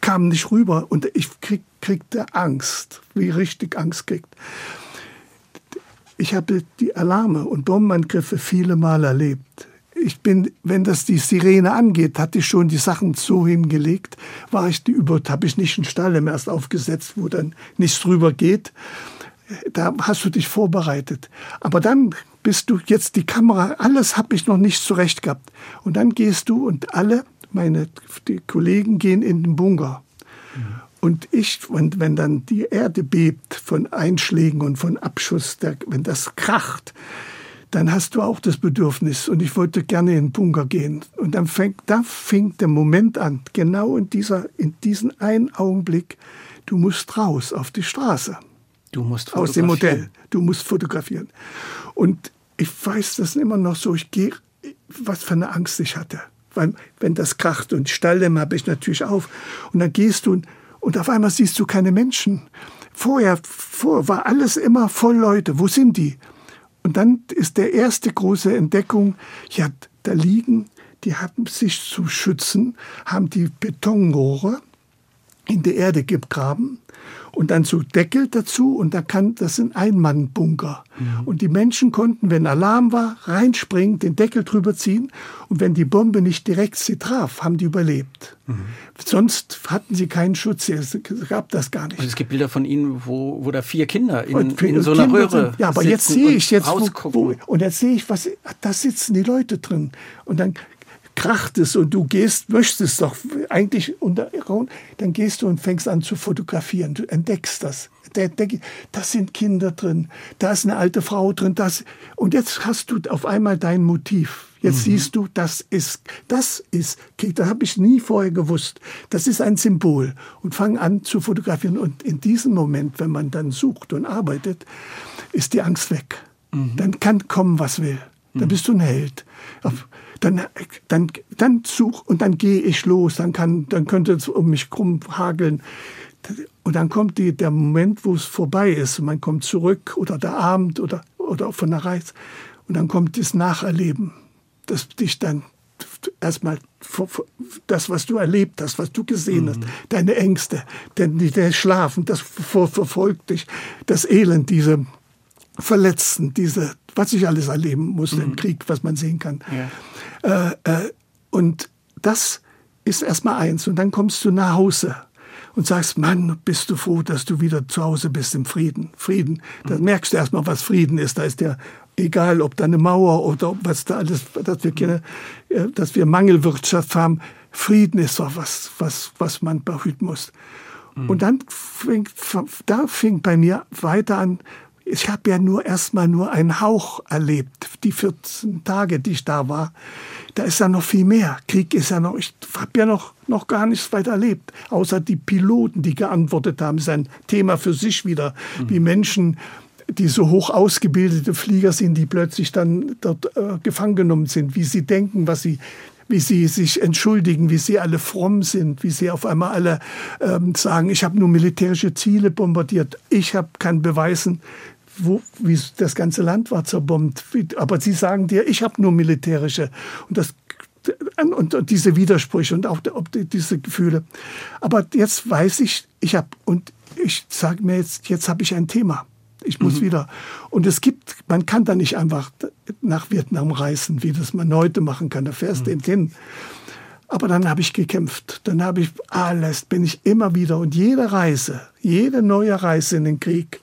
Speaker 4: kamen nicht rüber und ich krieg, kriegte Angst, wie richtig Angst kriegt. Ich habe die Alarme und Bombenangriffe viele Mal erlebt. Ich bin, wenn das die Sirene angeht, hatte ich schon die Sachen so hingelegt, war ich die über, habe ich nicht einen Stall erst aufgesetzt, wo dann nichts drüber geht da hast du dich vorbereitet. Aber dann bist du jetzt die Kamera, alles habe ich noch nicht zurecht gehabt. Und dann gehst du und alle meine Kollegen gehen in den Bunker. Mhm. Und ich, und wenn dann die Erde bebt von Einschlägen und von Abschuss, der, wenn das kracht, dann hast du auch das Bedürfnis. Und ich wollte gerne in den Bunker gehen. Und dann fängt, da fing der Moment an, genau in dieser, in diesen einen Augenblick, du musst raus auf die Straße.
Speaker 3: Du musst
Speaker 4: Aus dem Modell. Du musst fotografieren. Und ich weiß das immer noch so, ich gehe, was für eine Angst ich hatte. Weil, wenn das kracht und Stalldämme habe ich natürlich auf. Und dann gehst du und, und auf einmal siehst du keine Menschen. Vorher, vor war alles immer voll Leute. Wo sind die? Und dann ist der erste große Entdeckung, ja, da liegen, die haben sich zu schützen, haben die Betonrohre in der Erde gegraben und dann so Deckel dazu und da kann, das sind Einmannbunker. Mhm. Und die Menschen konnten, wenn Alarm war, reinspringen, den Deckel drüber ziehen und wenn die Bombe nicht direkt sie traf, haben die überlebt. Mhm. Sonst hatten sie keinen Schutz, es gab das gar nicht.
Speaker 3: Und es gibt Bilder von Ihnen, wo, wo da vier Kinder in, und, in so einer Kinder Röhre
Speaker 4: sind, Ja, aber jetzt sehe ich jetzt, wo, wo, und jetzt sehe ich, was, da sitzen die Leute drin. Und dann kracht es und du gehst, möchtest doch eigentlich unter, dann gehst du und fängst an zu fotografieren. Du entdeckst das. Da sind Kinder drin, da ist eine alte Frau drin, das, und jetzt hast du auf einmal dein Motiv. Jetzt mhm. siehst du, das ist, das ist, das habe ich nie vorher gewusst. Das ist ein Symbol. Und fang an zu fotografieren. Und in diesem Moment, wenn man dann sucht und arbeitet, ist die Angst weg. Mhm. Dann kann kommen, was will. Dann mhm. bist du ein Held. Auf, dann, dann, dann such und dann gehe ich los, dann, kann, dann könnte es um mich krumm hageln. Und dann kommt die, der Moment, wo es vorbei ist. Man kommt zurück oder der Abend oder, oder von der Reise. Und dann kommt das Nacherleben, das dich dann erstmal das, was du erlebt hast, was du gesehen mhm. hast, deine Ängste, der, der Schlafen, das verfolgt dich, das Elend, diese Verletzten, diese, was ich alles erleben musste mhm. im Krieg, was man sehen kann. Ja. Äh, äh, und das ist erstmal eins. Und dann kommst du nach Hause und sagst, Mann, bist du froh, dass du wieder zu Hause bist im Frieden. Frieden, da merkst du erstmal, was Frieden ist. Da ist der, egal ob da eine Mauer oder was da alles, dass wir, keine, äh, dass wir Mangelwirtschaft haben. Frieden ist doch was, was, was man behüten muss. Mhm. Und dann fing, da fing bei mir weiter an, ich habe ja nur erstmal nur einen Hauch erlebt, die 14 Tage, die ich da war. Da ist ja noch viel mehr. Krieg ist ja noch, ich habe ja noch, noch gar nichts weiter erlebt, außer die Piloten, die geantwortet haben. Das ist ein Thema für sich wieder, mhm. wie Menschen die so hoch ausgebildete Flieger sind, die plötzlich dann dort äh, gefangen genommen sind, wie sie denken, was sie wie sie sich entschuldigen, wie sie alle fromm sind, wie sie auf einmal alle ähm, sagen, ich habe nur militärische Ziele bombardiert, ich habe kann beweisen, wo, wie das ganze Land war zerbombt. Aber sie sagen dir, ich habe nur militärische. Und das und, und, diese Widersprüche und auch diese Gefühle. Aber jetzt weiß ich, ich habe und ich sage mir jetzt, jetzt habe ich ein Thema. Ich muss mhm. wieder. Und es gibt, man kann da nicht einfach nach Vietnam reisen, wie das man heute machen kann. Da fährst du mhm. hin. Aber dann habe ich gekämpft. Dann habe ich alles, bin ich immer wieder. Und jede Reise, jede neue Reise in den Krieg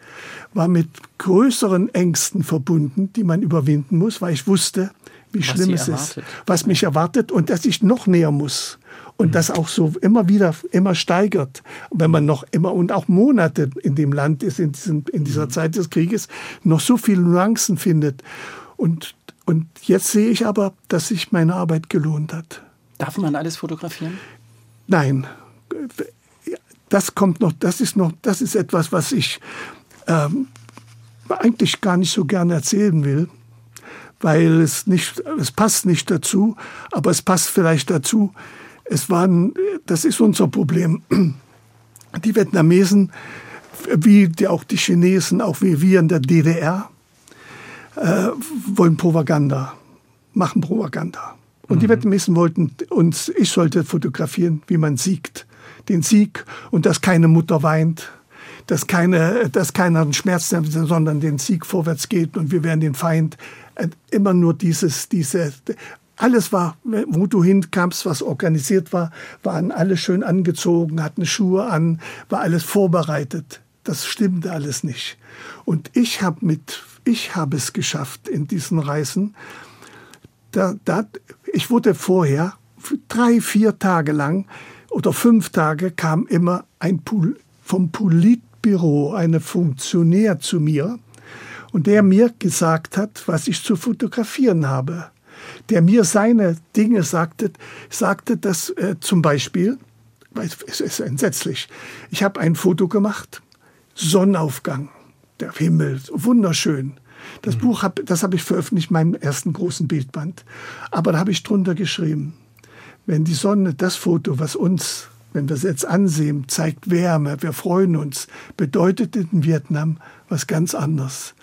Speaker 4: war mit größeren Ängsten verbunden, die man überwinden muss, weil ich wusste, wie was schlimm es erwartet. ist, was mich erwartet und dass ich noch näher muss und mhm. das auch so immer wieder immer steigert. Wenn man noch immer und auch Monate in dem Land ist, in, diesem, in dieser mhm. Zeit des Krieges, noch so viele Nuancen findet. Und, und jetzt sehe ich aber, dass sich meine Arbeit gelohnt hat.
Speaker 3: Darf man alles fotografieren?
Speaker 4: Nein. Das kommt noch, das ist noch, das ist etwas, was ich ähm, eigentlich gar nicht so gerne erzählen will weil es nicht, es passt nicht dazu, aber es passt vielleicht dazu, es waren, das ist unser Problem. Die Vietnamesen, wie die, auch die Chinesen, auch wie wir in der DDR, äh, wollen Propaganda, machen Propaganda. Und mhm. die Vietnamesen wollten uns, ich sollte fotografieren, wie man siegt. Den Sieg und dass keine Mutter weint, dass, keine, dass keiner einen Schmerz hat, sondern den Sieg vorwärts geht und wir werden den Feind äh, immer nur dieses, diese, alles war, wo du hinkamst, was organisiert war, waren alle schön angezogen, hatten Schuhe an, war alles vorbereitet. Das stimmte alles nicht. Und ich habe mit, ich habe es geschafft in diesen Reisen. Da, da, ich wurde vorher drei, vier Tage lang oder fünf Tage kam immer ein vom Politbüro eine Funktionär zu mir und der mir gesagt hat, was ich zu fotografieren habe der mir seine Dinge sagte, sagte, dass äh, zum Beispiel, es ist entsetzlich, ich habe ein Foto gemacht, Sonnenaufgang, der Himmel, wunderschön. Das mhm. Buch hab, das habe ich veröffentlicht, meinem ersten großen Bildband. Aber da habe ich drunter geschrieben, wenn die Sonne, das Foto, was uns, wenn wir es jetzt ansehen, zeigt Wärme, wir freuen uns, bedeutet in Vietnam was ganz anderes.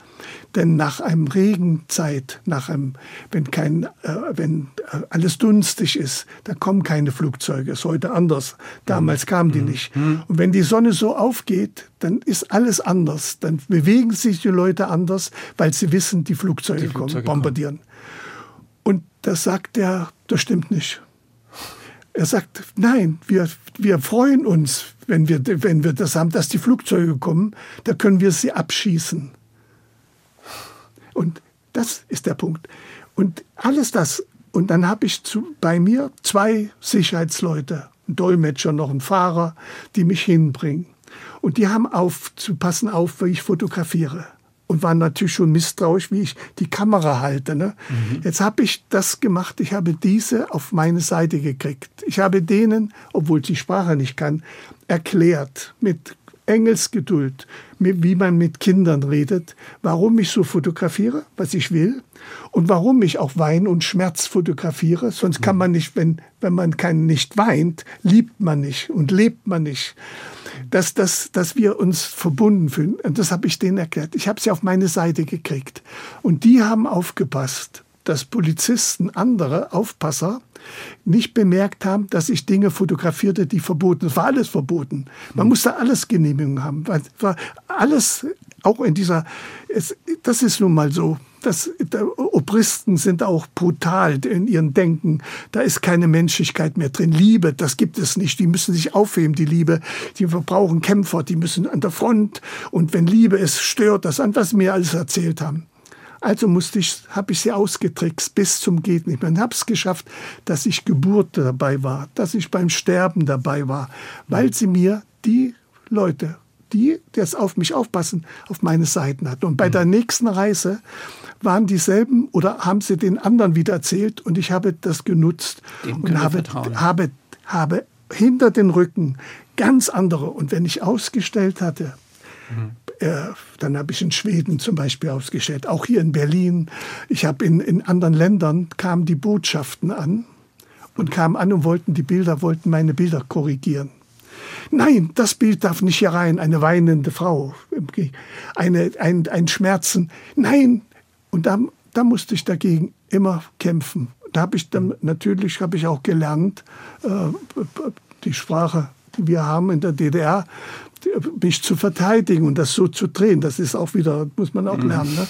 Speaker 4: Denn nach einem Regenzeit, nach einem, wenn kein, äh, wenn äh, alles dunstig ist, da kommen keine Flugzeuge. Ist heute anders. Damals kamen die mhm. nicht. Mhm. Und wenn die Sonne so aufgeht, dann ist alles anders. Dann bewegen sich die Leute anders, weil sie wissen, die Flugzeuge, die Flugzeuge kommen, bombardieren. Und das sagt er, das stimmt nicht. Er sagt, nein, wir, wir freuen uns, wenn wir, wenn wir das haben, dass die Flugzeuge kommen, da können wir sie abschießen. Und das ist der Punkt. Und alles das, und dann habe ich zu, bei mir zwei Sicherheitsleute, ein Dolmetscher, noch ein Fahrer, die mich hinbringen. Und die haben auf, zu passen auf, wie ich fotografiere. Und waren natürlich schon misstrauisch, wie ich die Kamera halte. Ne? Mhm. Jetzt habe ich das gemacht, ich habe diese auf meine Seite gekriegt. Ich habe denen, obwohl ich die Sprache nicht kann, erklärt mit Engelsgeduld, wie man mit Kindern redet, warum ich so fotografiere, was ich will und warum ich auch Wein und Schmerz fotografiere. Sonst kann man nicht, wenn, wenn man kein, nicht weint, liebt man nicht und lebt man nicht. Dass, dass, dass wir uns verbunden fühlen. Und das habe ich denen erklärt. Ich habe sie auf meine Seite gekriegt. Und die haben aufgepasst, dass Polizisten, andere Aufpasser, nicht bemerkt haben, dass ich Dinge fotografierte, die verboten. Es war alles verboten. Man mhm. musste alles Genehmigung haben. War alles, auch in dieser, es, das ist nun mal so. Das, Obristen sind auch brutal in ihrem Denken. Da ist keine Menschlichkeit mehr drin. Liebe, das gibt es nicht. Die müssen sich aufheben, die Liebe. Die verbrauchen Kämpfer, die müssen an der Front. Und wenn Liebe es stört, das an, was mir alles erzählt haben. Also musste ich, habe ich sie ausgetrickst bis zum geht nicht mehr. Habe es geschafft, dass ich Geburt dabei war, dass ich beim Sterben dabei war, weil sie mir die Leute die das auf mich aufpassen, auf meine Seiten hatten. Und bei mhm. der nächsten Reise waren dieselben oder haben sie den anderen wieder erzählt und ich habe das genutzt
Speaker 3: Dem
Speaker 4: und habe, habe, habe hinter den Rücken ganz andere. Und wenn ich ausgestellt hatte, mhm. äh, dann habe ich in Schweden zum Beispiel ausgestellt, auch hier in Berlin. Ich habe in, in anderen Ländern kamen die Botschaften an und kamen an und wollten die Bilder, wollten meine Bilder korrigieren. Nein, das Bild darf nicht hier rein, eine weinende Frau, eine, ein, ein Schmerzen. Nein, und da, da musste ich dagegen immer kämpfen. Da habe ich dann natürlich habe ich auch gelernt, äh, die Sprache, die wir haben in der DDR, mich zu verteidigen und das so zu drehen. Das ist auch wieder, muss man auch mhm. lernen. Ne?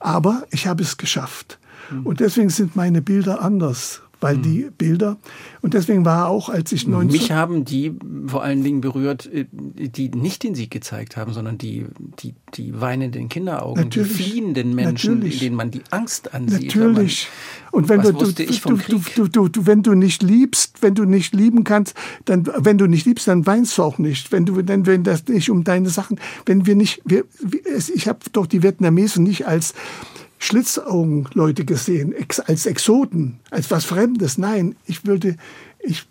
Speaker 4: Aber ich habe es geschafft. Mhm. Und deswegen sind meine Bilder anders weil mhm. die Bilder und deswegen war auch, als ich
Speaker 3: 19 mich haben die vor allen Dingen berührt, äh, die nicht den Sieg gezeigt haben, sondern die die die weinenden Kinderaugen, natürlich, die fliehenden Menschen, natürlich. denen man die Angst ansieht.
Speaker 4: Natürlich. Und wenn du, du, du, du, du, wenn du nicht liebst, wenn du nicht lieben kannst, dann, wenn du nicht liebst, dann weinst du auch nicht. Wenn du, denn wenn das nicht um deine Sachen, wenn wir nicht, wir, ich habe doch die Vietnamesen nicht als Schlitzaugenleute gesehen, als Exoten, als was Fremdes. Nein, ich würde, ich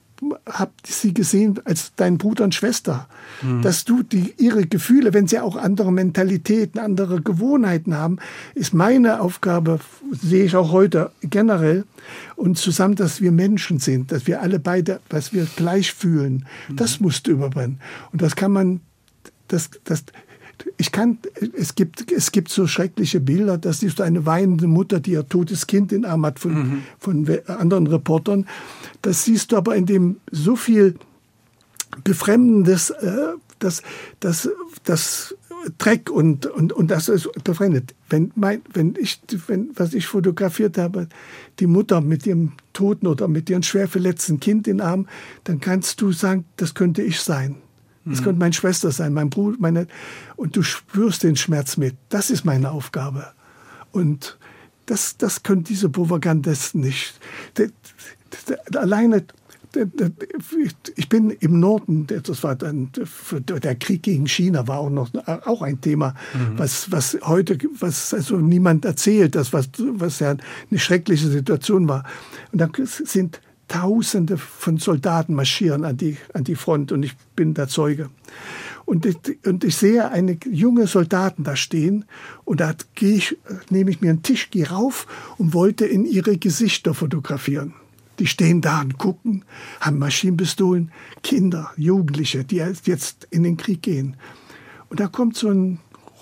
Speaker 4: habe sie gesehen als dein Bruder und Schwester. Mhm. Dass du die, ihre Gefühle, wenn sie auch andere Mentalitäten, andere Gewohnheiten haben, ist meine Aufgabe, sehe ich auch heute generell. Und zusammen, dass wir Menschen sind, dass wir alle beide, was wir gleich fühlen, mhm. das musst du überbrennen. Und das kann man, das, das, ich kann, es gibt, es gibt so schreckliche Bilder, das ist eine weinende Mutter, die ihr totes Kind in Arm hat von, mhm. von anderen Reportern. Das siehst du aber in dem so viel Befremdendes, äh, das, das, das Dreck und, und, und das ist befremdet. Wenn, mein, wenn ich, wenn, was ich fotografiert habe, die Mutter mit ihrem toten oder mit ihrem schwer verletzten Kind in Arm, dann kannst du sagen, das könnte ich sein. Das mhm. könnte meine Schwester sein, mein Bruder, meine, und du spürst den Schmerz mit. Das ist meine Aufgabe. Und das, das können diese Propagandisten nicht. Alleine, ich bin im Norden, das war dann, der Krieg gegen China war auch noch auch ein Thema, mhm. was, was heute, was also niemand erzählt, das was, was ja eine schreckliche Situation war. Und da sind Tausende von Soldaten marschieren an die, an die Front und ich bin der Zeuge. Und ich, und ich sehe eine junge Soldaten da stehen und da gehe ich, nehme ich mir einen Tisch, gehe rauf und wollte in ihre Gesichter fotografieren. Die stehen da und gucken, haben Maschinenpistolen, Kinder, Jugendliche, die jetzt in den Krieg gehen. Und da kommt so ein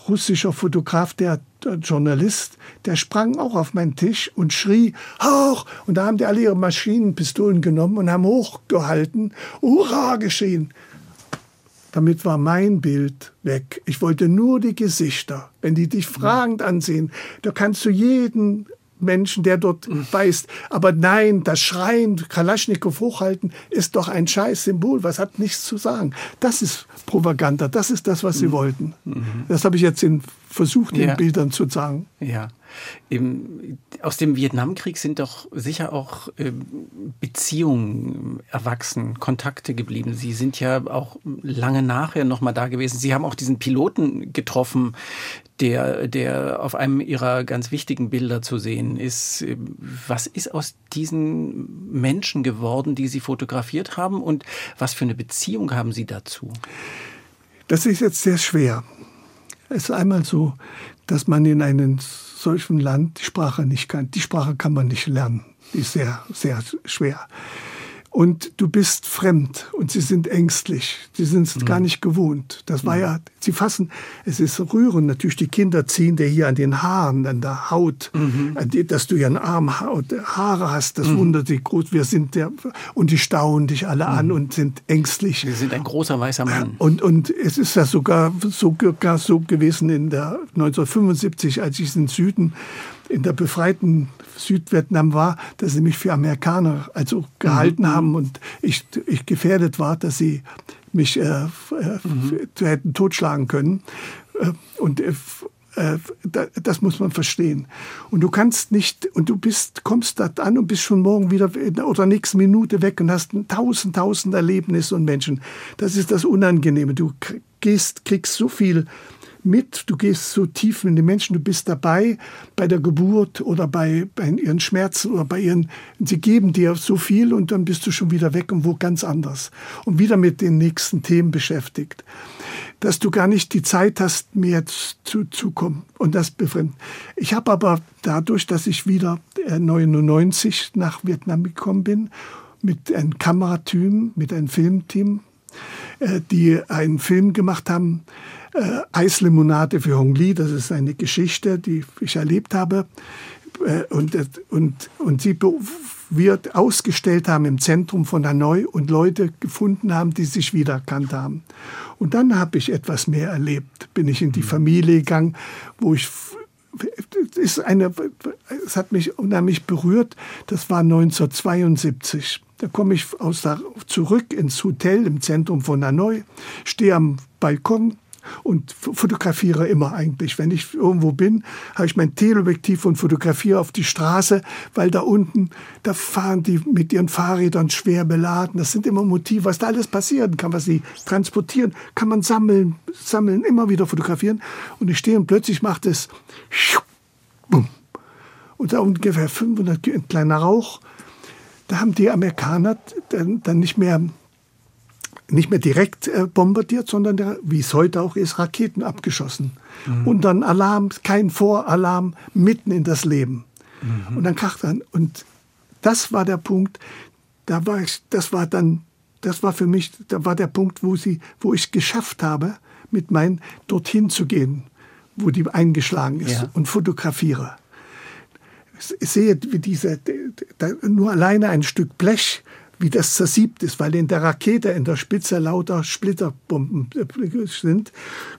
Speaker 4: russischer Fotograf, der, der, Journalist, der sprang auch auf meinen Tisch und schrie, hoch! Und da haben die alle ihre Maschinenpistolen genommen und haben hochgehalten, hurra geschrien. Damit war mein Bild weg. Ich wollte nur die Gesichter. Wenn die dich fragend ansehen, da kannst du jeden Menschen, der dort beißt. Aber nein, das Schreien, Kalaschnikow hochhalten, ist doch ein scheiß Symbol. Was hat nichts zu sagen? Das ist Propaganda. Das ist das, was sie mhm. wollten. Mhm. Das habe ich jetzt in, versucht, in ja. Bildern zu sagen.
Speaker 3: Ja. Im, aus dem Vietnamkrieg sind doch sicher auch äh, Beziehungen erwachsen, Kontakte geblieben. Sie sind ja auch lange nachher noch mal da gewesen. Sie haben auch diesen Piloten getroffen, der, der auf einem ihrer ganz wichtigen Bilder zu sehen ist. Was ist aus diesen Menschen geworden, die Sie fotografiert haben und was für eine Beziehung haben Sie dazu?
Speaker 4: Das ist jetzt sehr schwer. Es ist einmal so, dass man in einem solchen Land die Sprache nicht kann. Die Sprache kann man nicht lernen. Die ist sehr, sehr schwer und du bist fremd und sie sind ängstlich. Sie sind es mhm. gar nicht gewohnt. Das war mhm. ja, sie fassen, es ist rührend. Natürlich, die Kinder ziehen dir hier an den Haaren, an der Haut, mhm. dass du ja einen Arm Haare hast. Das mhm. wundert sie groß. Wir sind der, und die staunen dich alle an mhm. und sind ängstlich.
Speaker 3: Wir sind ein großer weißer Mann.
Speaker 4: Und, und es ist ja sogar, sogar so gewesen in der 1975, als ich in den Süden in der befreiten Südvietnam war, dass sie mich für Amerikaner also gehalten mhm. haben und ich, ich gefährdet war, dass sie mich äh, äh, mhm. hätten totschlagen können. Äh, und äh, äh, das muss man verstehen. Und du kannst nicht, und du bist, kommst da an und bist schon morgen wieder oder nächste Minute weg und hast tausend, tausend Erlebnisse und Menschen. Das ist das Unangenehme. Du gehst, kriegst so viel mit, du gehst so tief in die Menschen, du bist dabei bei der Geburt oder bei, bei ihren Schmerzen oder bei ihren, sie geben dir so viel und dann bist du schon wieder weg und wo ganz anders und wieder mit den nächsten Themen beschäftigt. Dass du gar nicht die Zeit hast, mehr zu, zu kommen und das befremden. Ich habe aber dadurch, dass ich wieder 99 äh, nach Vietnam gekommen bin, mit einem Kamerateam, mit einem Filmteam, äh, die einen Film gemacht haben, äh, Eislimonade für Hong Li. Das ist eine Geschichte, die ich erlebt habe. Äh, und, und, und sie wird ausgestellt haben im Zentrum von Hanoi und Leute gefunden haben, die sich wiedererkannt haben. Und dann habe ich etwas mehr erlebt. Bin ich in die Familie gegangen, wo ich ist eine, es hat mich unheimlich berührt. Das war 1972. Da komme ich aus der, zurück ins Hotel im Zentrum von Hanoi, stehe am Balkon, und fotografiere immer eigentlich. Wenn ich irgendwo bin, habe ich mein Teleobjektiv und fotografiere auf die Straße, weil da unten, da fahren die mit ihren Fahrrädern schwer beladen. Das sind immer Motive, was da alles passieren kann, was sie transportieren, kann man sammeln, sammeln, immer wieder fotografieren. Und ich stehe und plötzlich macht es und da ungefähr 500 ein kleiner Rauch. Da haben die Amerikaner dann nicht mehr nicht mehr direkt äh, bombardiert, sondern der, wie es heute auch ist, Raketen abgeschossen. Mhm. Und dann Alarm, kein Voralarm, mitten in das Leben. Mhm. Und dann kracht dann. Und das war der Punkt, da war ich, das war dann, das war für mich, da war der Punkt, wo sie, wo ich geschafft habe, mit mein dorthin zu gehen, wo die eingeschlagen ist ja. und fotografiere. Ich sehe, wie diese, nur alleine ein Stück Blech wie das zersiebt ist, weil in der Rakete in der Spitze lauter Splitterbomben äh, sind,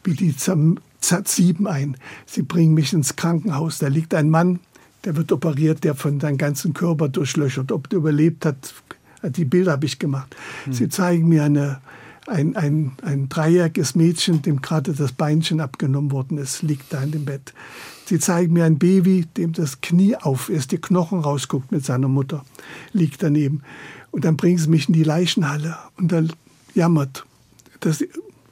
Speaker 4: wie die zersieben ein. Sie bringen mich ins Krankenhaus, da liegt ein Mann, der wird operiert, der von seinem ganzen Körper durchlöchert. Ob der überlebt hat, die Bilder habe ich gemacht. Hm. Sie zeigen mir eine, ein, ein, ein dreijähriges Mädchen, dem gerade das Beinchen abgenommen worden ist, liegt da in dem Bett. Sie zeigen mir ein Baby, dem das Knie auf ist, die Knochen rausguckt mit seiner Mutter, liegt daneben. Und dann bringen sie mich in die Leichenhalle und dann jammert. Das,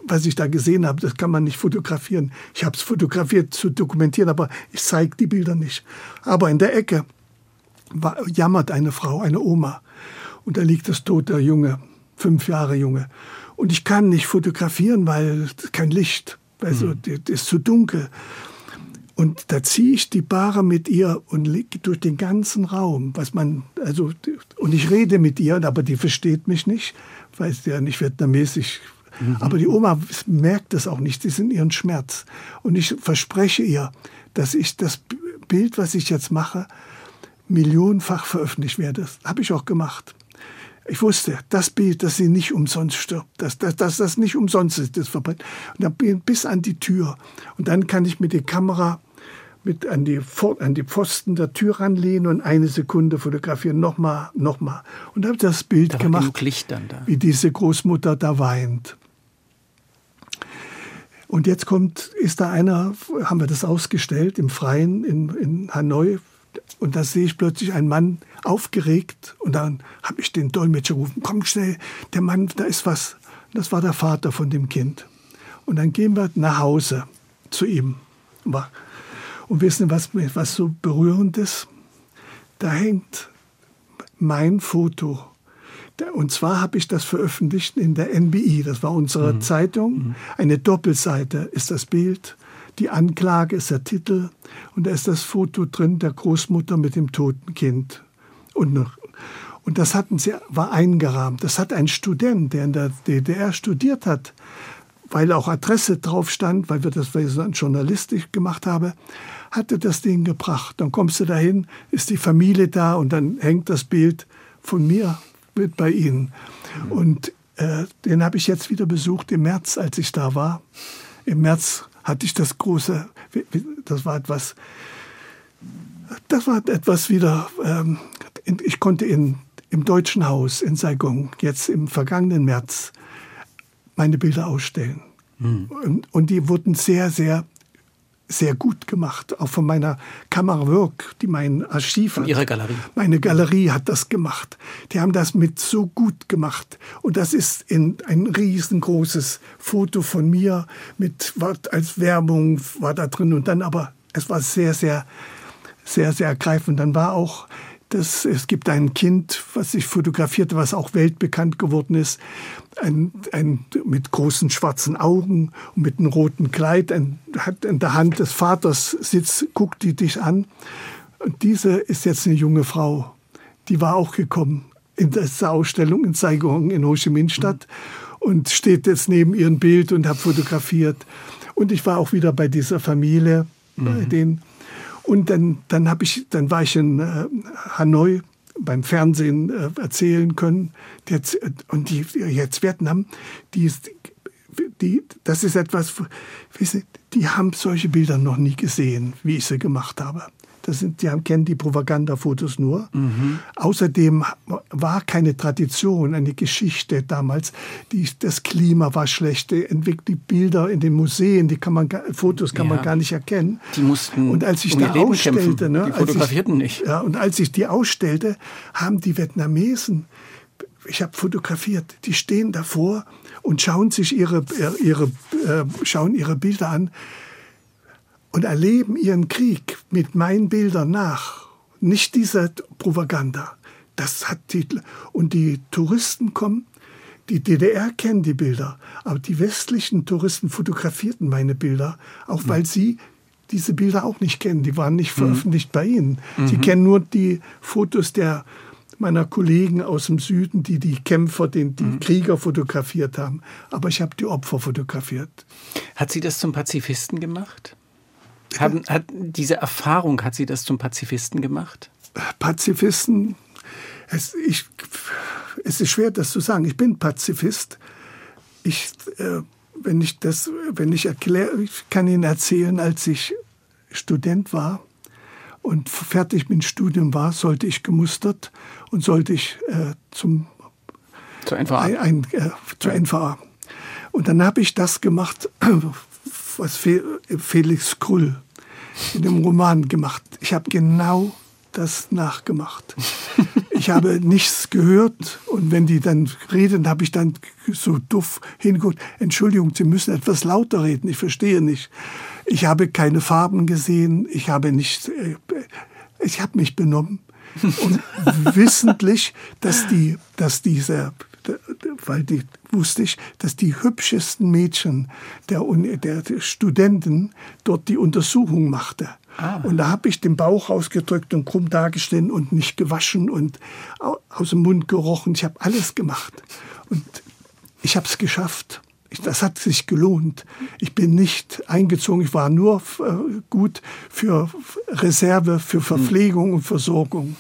Speaker 4: was ich da gesehen habe, das kann man nicht fotografieren. Ich habe es fotografiert zu dokumentieren, aber ich zeige die Bilder nicht. Aber in der Ecke war, jammert eine Frau, eine Oma. Und da liegt das tote Junge, fünf Jahre Junge. Und ich kann nicht fotografieren, weil kein Licht, also mhm. das ist zu dunkel. Und da ziehe ich die Bahre mit ihr und liege durch den ganzen Raum, was man, also, und ich rede mit ihr, aber die versteht mich nicht, weil sie ja nicht vietnamesisch. Mhm. Aber die Oma merkt das auch nicht, sie ist in ihren Schmerz. Und ich verspreche ihr, dass ich das Bild, was ich jetzt mache, millionenfach veröffentlicht werde. Das habe ich auch gemacht. Ich wusste, das Bild, dass sie nicht umsonst stirbt, dass, dass, dass das nicht umsonst ist, das verbrennt. Und dann bin ich bis an die Tür. Und dann kann ich mit der Kamera mit an die, an die Pfosten der Tür ranlehnen und eine Sekunde fotografieren, nochmal, nochmal. Und habe das Bild
Speaker 3: da
Speaker 4: gemacht, wie diese Großmutter da weint. Und jetzt kommt, ist da einer, haben wir das ausgestellt im Freien in, in Hanoi. Und da sehe ich plötzlich einen Mann aufgeregt. Und dann habe ich den Dolmetscher gerufen, komm schnell, der Mann, da ist was. Das war der Vater von dem Kind. Und dann gehen wir nach Hause zu ihm. Und wissen, was, was so berührend ist? Da hängt mein Foto. Und zwar habe ich das veröffentlicht in der NBI, das war unsere mhm. Zeitung. Mhm. Eine Doppelseite ist das Bild, die Anklage ist der Titel und da ist das Foto drin der Großmutter mit dem toten Kind. Und, noch, und das hatten sie, war eingerahmt. Das hat ein Student, der in der DDR studiert hat, weil auch Adresse drauf stand, weil wir das weil ich so journalistisch gemacht habe, hatte das Ding gebracht. Dann kommst du dahin, ist die Familie da und dann hängt das Bild von mir mit bei ihnen. Und äh, den habe ich jetzt wieder besucht im März, als ich da war. Im März hatte ich das große, das war etwas, das war etwas wieder, ähm, ich konnte in, im Deutschen Haus in Saigon jetzt im vergangenen März meine Bilder ausstellen. Mhm. Und, und die wurden sehr, sehr sehr gut gemacht. Auch von meiner Kamera Work, die mein Archiv
Speaker 3: von
Speaker 4: hat.
Speaker 3: Ihrer Galerie.
Speaker 4: Meine Galerie hat das gemacht. Die haben das mit so gut gemacht. Und das ist in ein riesengroßes Foto von mir mit als Werbung war da drin und dann aber es war sehr sehr sehr sehr ergreifend. Dann war auch das, es gibt ein Kind, was ich fotografierte, was auch weltbekannt geworden ist, ein, ein, mit großen schwarzen Augen und mit einem roten Kleid, ein, hat in der Hand des Vaters sitzt, guckt die dich an. Und diese ist jetzt eine junge Frau, die war auch gekommen in dieser Ausstellung in Saigon in Ho Chi Minh Stadt und steht jetzt neben ihrem Bild und hat fotografiert. Und ich war auch wieder bei dieser Familie, mhm. bei denen. Und dann, dann, hab ich, dann war ich in äh, Hanoi beim Fernsehen äh, erzählen können. Jetzt, und die jetzt Vietnam, die ist, die, das ist etwas, die haben solche Bilder noch nie gesehen, wie ich sie gemacht habe. Das sind, die haben, kennen die Propagandafotos nur. Mhm. Außerdem war keine Tradition, eine Geschichte damals. Die, das Klima war schlecht. Die Bilder in den Museen, die kann man, Fotos kann ja. man gar nicht erkennen.
Speaker 3: Die mussten
Speaker 4: und als ich um da ausstellte, ne,
Speaker 3: die fotografierten
Speaker 4: ich,
Speaker 3: nicht.
Speaker 4: Ja, und als ich die ausstellte, haben die Vietnamesen ich habe fotografiert, die stehen davor und schauen sich ihre, ihre, äh, schauen ihre Bilder an und erleben ihren Krieg mit meinen Bildern nach. Nicht diese Propaganda. Das hat die, und die Touristen kommen, die DDR kennen die Bilder, aber die westlichen Touristen fotografierten meine Bilder, auch weil sie diese Bilder auch nicht kennen. Die waren nicht mhm. veröffentlicht mhm. bei ihnen. Sie mhm. kennen nur die Fotos der meiner Kollegen aus dem Süden, die die Kämpfer, den, die mhm. Krieger fotografiert haben. Aber ich habe die Opfer fotografiert.
Speaker 3: Hat sie das zum Pazifisten gemacht? Haben, hat diese Erfahrung, hat Sie das zum Pazifisten gemacht?
Speaker 4: Pazifisten, es, ich, es ist schwer, das zu sagen. Ich bin Pazifist. Ich, äh, wenn ich das, wenn ich erkläre, ich kann Ihnen erzählen, als ich Student war und fertig mit dem Studium war, sollte ich gemustert und sollte ich äh, zum
Speaker 3: zur NVA. Ein,
Speaker 4: ein, äh, zur NVA. Und dann habe ich das gemacht, was Felix Krull in dem Roman gemacht. Ich habe genau das nachgemacht. Ich habe nichts gehört und wenn die dann reden, habe ich dann so duff hingeguckt. Entschuldigung, Sie müssen etwas lauter reden. Ich verstehe nicht. Ich habe keine Farben gesehen. Ich habe nicht. Äh, ich habe mich benommen und wissentlich, dass die, dass diese weil die, wusste ich, dass die hübschesten Mädchen der, der, Studenten dort die Untersuchung machte. Ah. Und da habe ich den Bauch rausgedrückt und krumm dargestellt und nicht gewaschen und aus dem Mund gerochen. Ich habe alles gemacht. Und ich habe es geschafft. Das hat sich gelohnt. Ich bin nicht eingezogen. Ich war nur äh, gut für Reserve, für Verpflegung und Versorgung.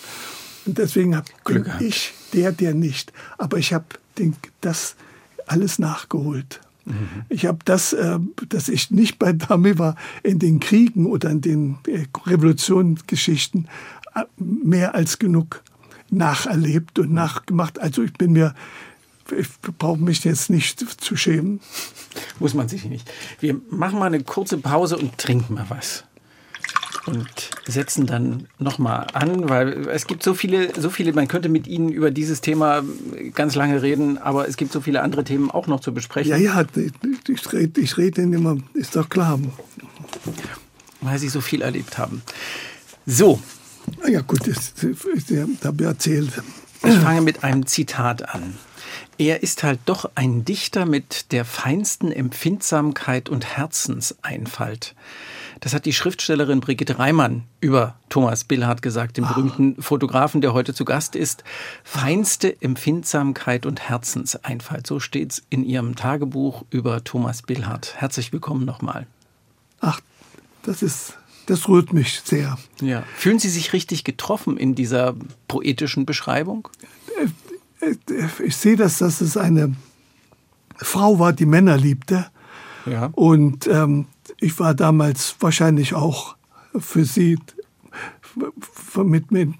Speaker 4: Und deswegen habe ich der, der nicht. Aber ich habe das alles nachgeholt. Mhm. Ich habe das, äh, dass ich nicht bei Dame war in den Kriegen oder in den äh, Revolutionsgeschichten äh, mehr als genug nacherlebt und nachgemacht. Also ich bin mir, ich brauche mich jetzt nicht zu schämen.
Speaker 3: Muss man sich nicht. Wir machen mal eine kurze Pause und trinken mal was und setzen dann nochmal an, weil es gibt so viele, so viele, man könnte mit Ihnen über dieses Thema ganz lange reden, aber es gibt so viele andere Themen auch noch zu besprechen.
Speaker 4: Ja, ja, ich, rede ich red immer, ist doch klar.
Speaker 3: Weil Sie so viel erlebt haben. So.
Speaker 4: Ja, gut, das, das, habe ich erzählt.
Speaker 3: Ich fange mit einem Zitat an. Er ist halt doch ein Dichter mit der feinsten Empfindsamkeit und Herzenseinfalt. Das hat die Schriftstellerin Brigitte Reimann über Thomas Billhardt gesagt, dem berühmten Fotografen, der heute zu Gast ist. Feinste Empfindsamkeit und Herzenseinfalt. So steht's in ihrem Tagebuch über Thomas Billhardt. Herzlich willkommen nochmal.
Speaker 4: Ach, das ist, das rührt mich sehr.
Speaker 3: Ja. Fühlen Sie sich richtig getroffen in dieser poetischen Beschreibung?
Speaker 4: Ich sehe das, dass es eine Frau war, die Männer liebte. Ja. Und ähm, ich war damals wahrscheinlich auch für sie mit, mit,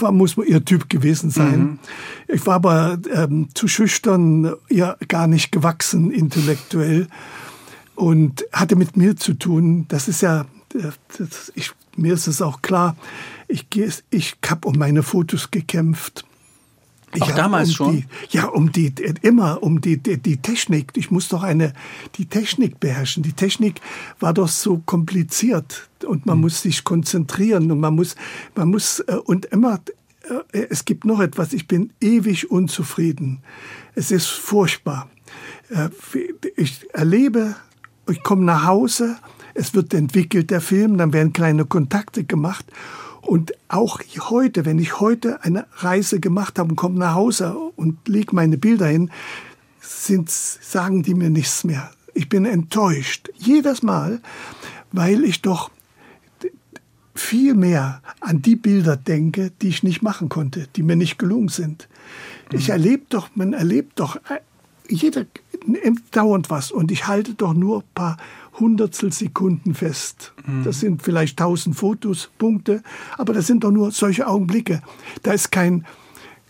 Speaker 4: muss ihr Typ gewesen sein. Mhm. Ich war aber ähm, zu schüchtern, ihr gar nicht gewachsen intellektuell und hatte mit mir zu tun. Das ist ja das, ich, mir ist es auch klar, ich, ich habe um meine Fotos gekämpft.
Speaker 3: Auch damals
Speaker 4: um
Speaker 3: schon?
Speaker 4: Die, ja, um die, immer um die, die, die, Technik. Ich muss doch eine, die Technik beherrschen. Die Technik war doch so kompliziert und man hm. muss sich konzentrieren und man muss, man muss, äh, und immer, äh, es gibt noch etwas, ich bin ewig unzufrieden. Es ist furchtbar. Äh, ich erlebe, ich komme nach Hause, es wird entwickelt, der Film, dann werden kleine Kontakte gemacht und auch heute, wenn ich heute eine Reise gemacht habe und komme nach Hause und lege meine Bilder hin, sind, sagen die mir nichts mehr. Ich bin enttäuscht. Jedes Mal, weil ich doch viel mehr an die Bilder denke, die ich nicht machen konnte, die mir nicht gelungen sind. Mhm. Ich erlebe doch, man erlebt doch, äh, jeder dauernd was und ich halte doch nur ein paar Hundertstel Sekunden fest. Mhm. Das sind vielleicht tausend Fotos, Punkte, aber das sind doch nur solche Augenblicke. Da ist kein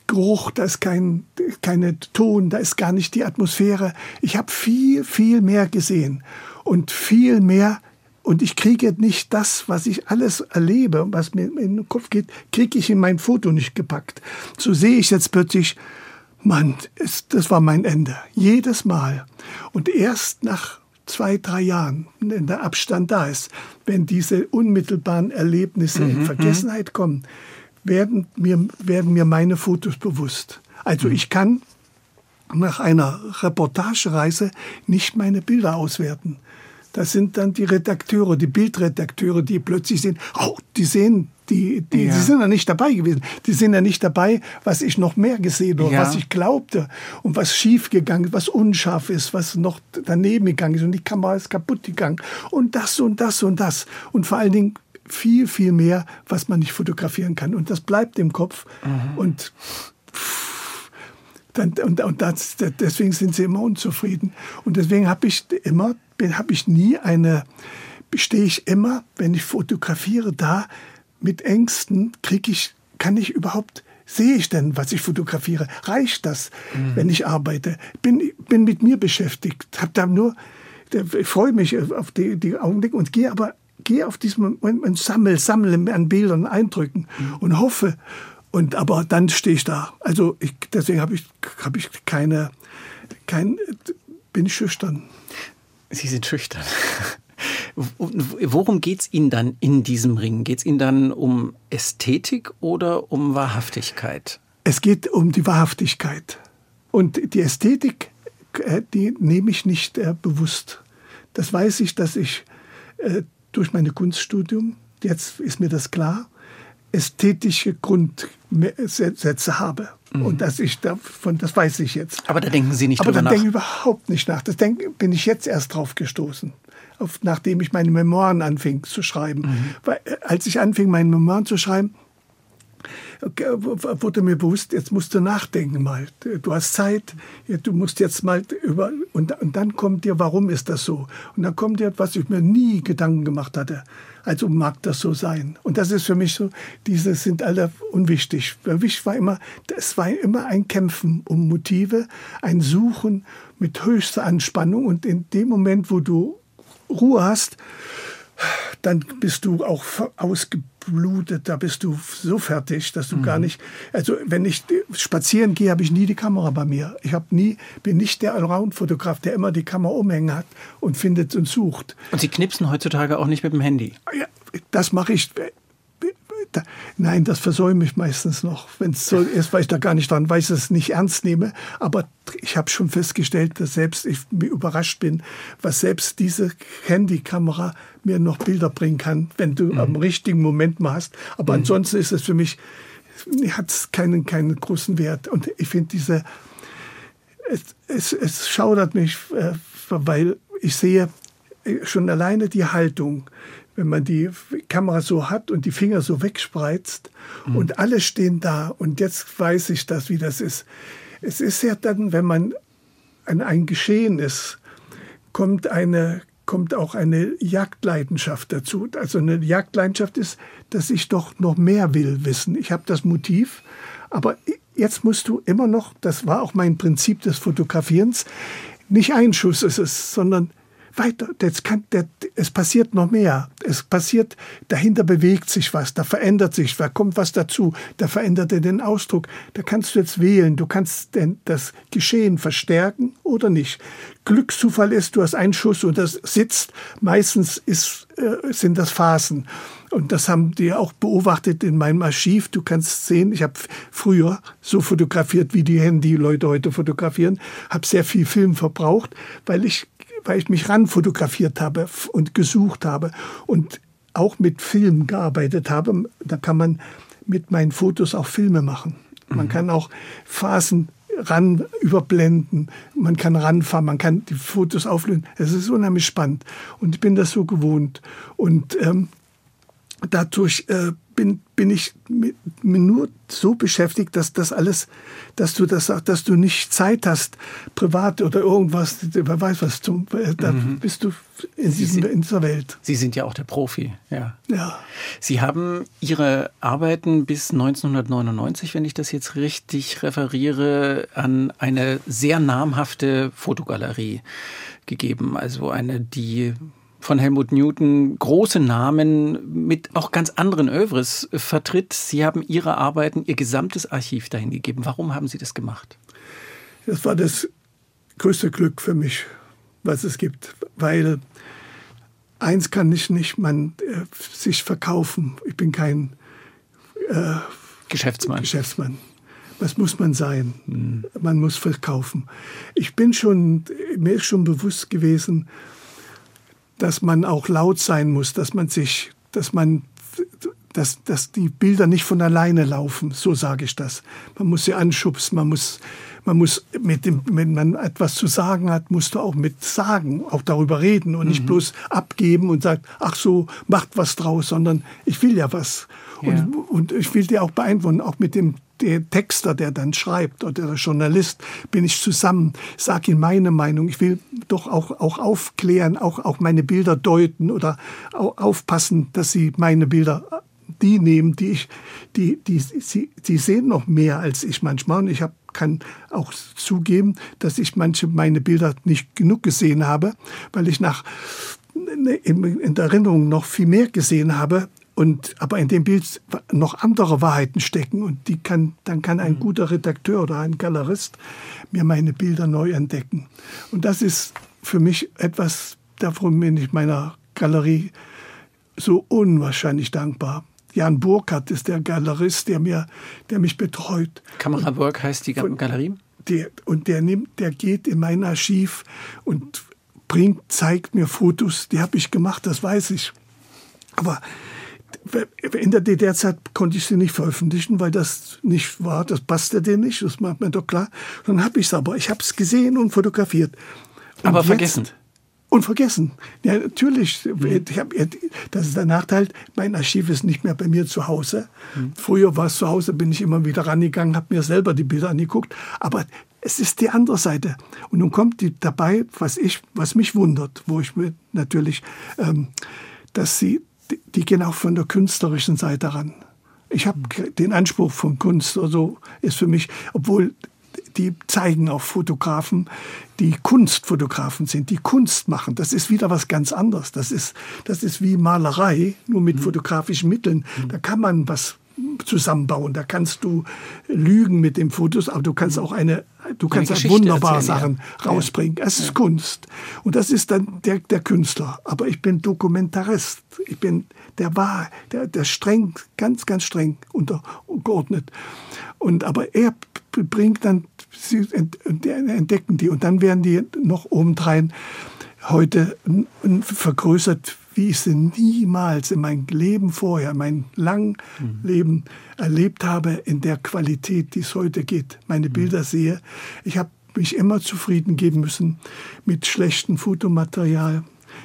Speaker 4: Geruch, da ist kein keine Ton, da ist gar nicht die Atmosphäre. Ich habe viel, viel mehr gesehen und viel mehr und ich kriege nicht das, was ich alles erlebe, was mir in den Kopf geht, kriege ich in mein Foto nicht gepackt. So sehe ich jetzt plötzlich, Mann, das war mein Ende. Jedes Mal. Und erst nach zwei, drei Jahren, wenn der Abstand da ist, wenn diese unmittelbaren Erlebnisse mhm, in mhm. Vergessenheit kommen, werden mir, werden mir meine Fotos bewusst. Also mhm. ich kann nach einer Reportagereise nicht meine Bilder auswerten. Das sind dann die Redakteure, die Bildredakteure, die plötzlich sehen, oh, die sehen, die, die, ja. die sind ja nicht dabei gewesen. Die sind ja nicht dabei, was ich noch mehr gesehen habe, ja. was ich glaubte und was schief gegangen, was unscharf ist, was noch daneben gegangen ist und die Kamera ist kaputt gegangen und das und das und das und vor allen Dingen viel, viel mehr, was man nicht fotografieren kann. Und das bleibt im Kopf. Mhm. Und dann, und, und das, deswegen sind sie immer unzufrieden. Und deswegen habe ich immer, habe ich nie eine, stehe ich immer, wenn ich fotografiere, da mit Ängsten, kriege ich, kann ich überhaupt sehe ich denn, was ich fotografiere? Reicht das, mhm. wenn ich arbeite? Bin, bin mit mir beschäftigt, habe da nur, ich freue mich auf die, die Augenblicke und gehe aber gehe auf diesem Moment und sammle, sammle an Bildern, Eindrücken mhm. und hoffe und aber dann stehe ich da. Also ich, deswegen habe ich, hab ich keine, kein, bin ich schüchtern.
Speaker 3: Sie sind schüchtern. Worum geht es Ihnen dann in diesem Ring? Geht es Ihnen dann um Ästhetik oder um Wahrhaftigkeit?
Speaker 4: Es geht um die Wahrhaftigkeit. Und die Ästhetik, äh, die nehme ich nicht äh, bewusst. Das weiß ich, dass ich äh, durch mein Kunststudium, jetzt ist mir das klar, ästhetische Grundsätze habe. Mhm. Und dass ich davon, das weiß ich jetzt.
Speaker 3: Aber da denken Sie nicht
Speaker 4: Aber
Speaker 3: drüber
Speaker 4: nach? Aber da denke ich überhaupt nicht nach. Das denk, bin ich jetzt erst drauf gestoßen. Auf, nachdem ich meine Memoiren anfing zu schreiben. Mhm. Weil, äh, als ich anfing, meine Memoiren zu schreiben, wurde mir bewusst, jetzt musst du nachdenken mal. Du hast Zeit, du musst jetzt mal über. Und, und dann kommt dir, warum ist das so? Und dann kommt dir, was ich mir nie Gedanken gemacht hatte. Also mag das so sein. Und das ist für mich so, diese sind alle unwichtig. Wichtig war immer, es war immer ein Kämpfen um Motive, ein Suchen mit höchster Anspannung. Und in dem Moment, wo du Ruhe hast, dann bist du auch ausgeblutet, da bist du so fertig, dass du mhm. gar nicht. Also wenn ich spazieren gehe, habe ich nie die Kamera bei mir. Ich habe nie, bin nicht der Allround-Fotograf, der immer die Kamera umhängen hat und findet und sucht.
Speaker 3: Und Sie knipsen heutzutage auch nicht mit dem Handy?
Speaker 4: Ja, das mache ich da, nein, das versäume ich meistens noch, wenn es so ist, weil ich da gar nicht dran weiß, dass ich es nicht ernst nehme. Aber ich habe schon festgestellt, dass selbst ich überrascht bin, was selbst diese Handykamera mir noch Bilder bringen kann, wenn du mhm. am richtigen Moment mal hast. Aber mhm. ansonsten ist es für mich, hat es keinen, keinen großen Wert. Und ich finde diese, es, es, es schaudert mich, äh, weil ich sehe äh, schon alleine die Haltung, wenn man die Kamera so hat und die Finger so wegspreizt mhm. und alle stehen da und jetzt weiß ich das, wie das ist. Es ist ja dann, wenn man an ein Geschehen ist, kommt eine kommt auch eine Jagdleidenschaft dazu. Also eine Jagdleidenschaft ist, dass ich doch noch mehr will wissen. Ich habe das Motiv, aber jetzt musst du immer noch, das war auch mein Prinzip des Fotografierens, nicht ein Schuss ist es, sondern weiter. Das kann, der, es passiert noch mehr. Es passiert, dahinter bewegt sich was, da verändert sich, da kommt was dazu, da verändert er den Ausdruck. Da kannst du jetzt wählen, du kannst denn das Geschehen verstärken oder nicht. Glückszufall ist, du hast einen Schuss und das sitzt. Meistens ist, äh, sind das Phasen. Und das haben die auch beobachtet in meinem Archiv. Du kannst sehen, ich habe früher so fotografiert, wie die Handy-Leute heute fotografieren, habe sehr viel Film verbraucht, weil ich, weil ich mich ran fotografiert habe und gesucht habe und auch mit Film gearbeitet habe. Da kann man mit meinen Fotos auch Filme machen. Man mhm. kann auch Phasen ran überblenden, man kann ranfahren, man kann die Fotos auflösen. Es ist unheimlich spannend und ich bin das so gewohnt. Und ähm, dadurch äh, bin, bin ich mit, mit nur so beschäftigt, dass das alles, dass du das, dass du nicht Zeit hast, privat oder irgendwas, wer weiß was, zum, äh, da mhm. bist du in, diesem, in, dieser Welt.
Speaker 3: Sie sind ja auch der Profi, ja.
Speaker 4: ja.
Speaker 3: Sie haben Ihre Arbeiten bis 1999, wenn ich das jetzt richtig referiere, an eine sehr namhafte Fotogalerie gegeben, also eine, die von Helmut Newton große Namen mit auch ganz anderen Övres vertritt. Sie haben Ihre Arbeiten, Ihr gesamtes Archiv dahin gegeben. Warum haben Sie das gemacht?
Speaker 4: Das war das größte Glück für mich, was es gibt, weil eins kann ich nicht, man äh, sich verkaufen. Ich bin kein
Speaker 3: äh, Geschäftsmann.
Speaker 4: Geschäftsmann. Was muss man sein? Hm. Man muss verkaufen. Ich bin schon, mir ist schon bewusst gewesen, dass man auch laut sein muss, dass man sich, dass man, dass, dass die Bilder nicht von alleine laufen, so sage ich das. Man muss sie anschubsen, man muss, man muss mit dem, wenn man etwas zu sagen hat, musst du auch mit sagen, auch darüber reden und mhm. nicht bloß abgeben und sagen, ach so, macht was draus, sondern ich will ja was. Ja. Und, und ich will dir auch beeinflussen, auch mit dem der Texter, der dann schreibt oder der Journalist, bin ich zusammen, sage ihm meine Meinung. Ich will doch auch, auch aufklären, auch, auch meine Bilder deuten oder aufpassen, dass sie meine Bilder die nehmen, die ich, die, die, sie, die sehen noch mehr als ich manchmal. Und ich hab, kann auch zugeben, dass ich manche meine Bilder nicht genug gesehen habe, weil ich nach in der Erinnerung noch viel mehr gesehen habe, und, aber in dem Bild noch andere Wahrheiten stecken und die kann, dann kann ein mhm. guter Redakteur oder ein Galerist mir meine Bilder neu entdecken. Und das ist für mich etwas, davon bin ich meiner Galerie so unwahrscheinlich dankbar. Jan Burkhardt ist der Galerist, der, mir, der mich betreut.
Speaker 3: Kamera Burg heißt die Galerie?
Speaker 4: Der, und der nimmt, der geht in mein Archiv und bringt, zeigt mir Fotos, die habe ich gemacht, das weiß ich. Aber in der DDR-Zeit konnte ich sie nicht veröffentlichen, weil das nicht war, das passte denen nicht, das macht mir doch klar. Dann habe ich es aber, ich habe es gesehen und fotografiert.
Speaker 3: Und aber vergessen.
Speaker 4: Und vergessen. Ja, natürlich. Mhm. Hab, das ist der Nachteil. Mein Archiv ist nicht mehr bei mir zu Hause. Mhm. Früher war es zu Hause, bin ich immer wieder rangegangen, habe mir selber die Bilder angeguckt. Aber es ist die andere Seite. Und nun kommt die dabei, was ich, was mich wundert, wo ich mir natürlich, ähm, dass sie die, die gehen auch von der künstlerischen Seite ran. Ich habe den Anspruch von Kunst, also ist für mich, obwohl die zeigen auch Fotografen, die Kunstfotografen sind, die Kunst machen. Das ist wieder was ganz anderes. Das ist, das ist wie Malerei, nur mit mhm. fotografischen Mitteln. Mhm. Da kann man was zusammenbauen. Da kannst du lügen mit den Fotos, aber du kannst auch eine, du kannst auch wunderbare Sachen rausbringen. Es ist ja. Kunst. Und das ist dann der, der Künstler. Aber ich bin Dokumentarist. Ich bin der war, der, der streng, ganz, ganz streng untergeordnet. Und aber er bringt dann, sie entdecken die und dann werden die noch obendrein heute vergrößert wie ich sie niemals in meinem Leben vorher, mein langen mhm. Leben erlebt habe, in der Qualität, die es heute geht. Meine mhm. Bilder sehe. Ich habe mich immer zufrieden geben müssen mit schlechtem Fotomaterial,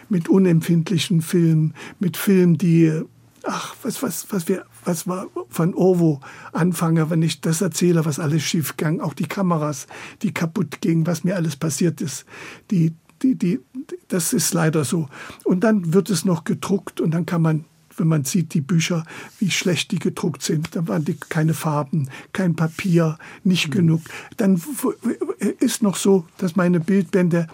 Speaker 4: mit unempfindlichen Filmen, mit Filmen, die ach, was, was, was wir, was war von Ovo anfange, wenn ich das erzähle, was alles schief ging, auch die Kameras, die kaputt gingen, was mir alles passiert ist, die die, die, das ist leider so. Und dann wird es noch gedruckt und dann kann man, wenn man sieht, die Bücher, wie schlecht die gedruckt sind, da waren die keine Farben, kein Papier, nicht mhm. genug. Dann ist noch so, dass meine Bildbände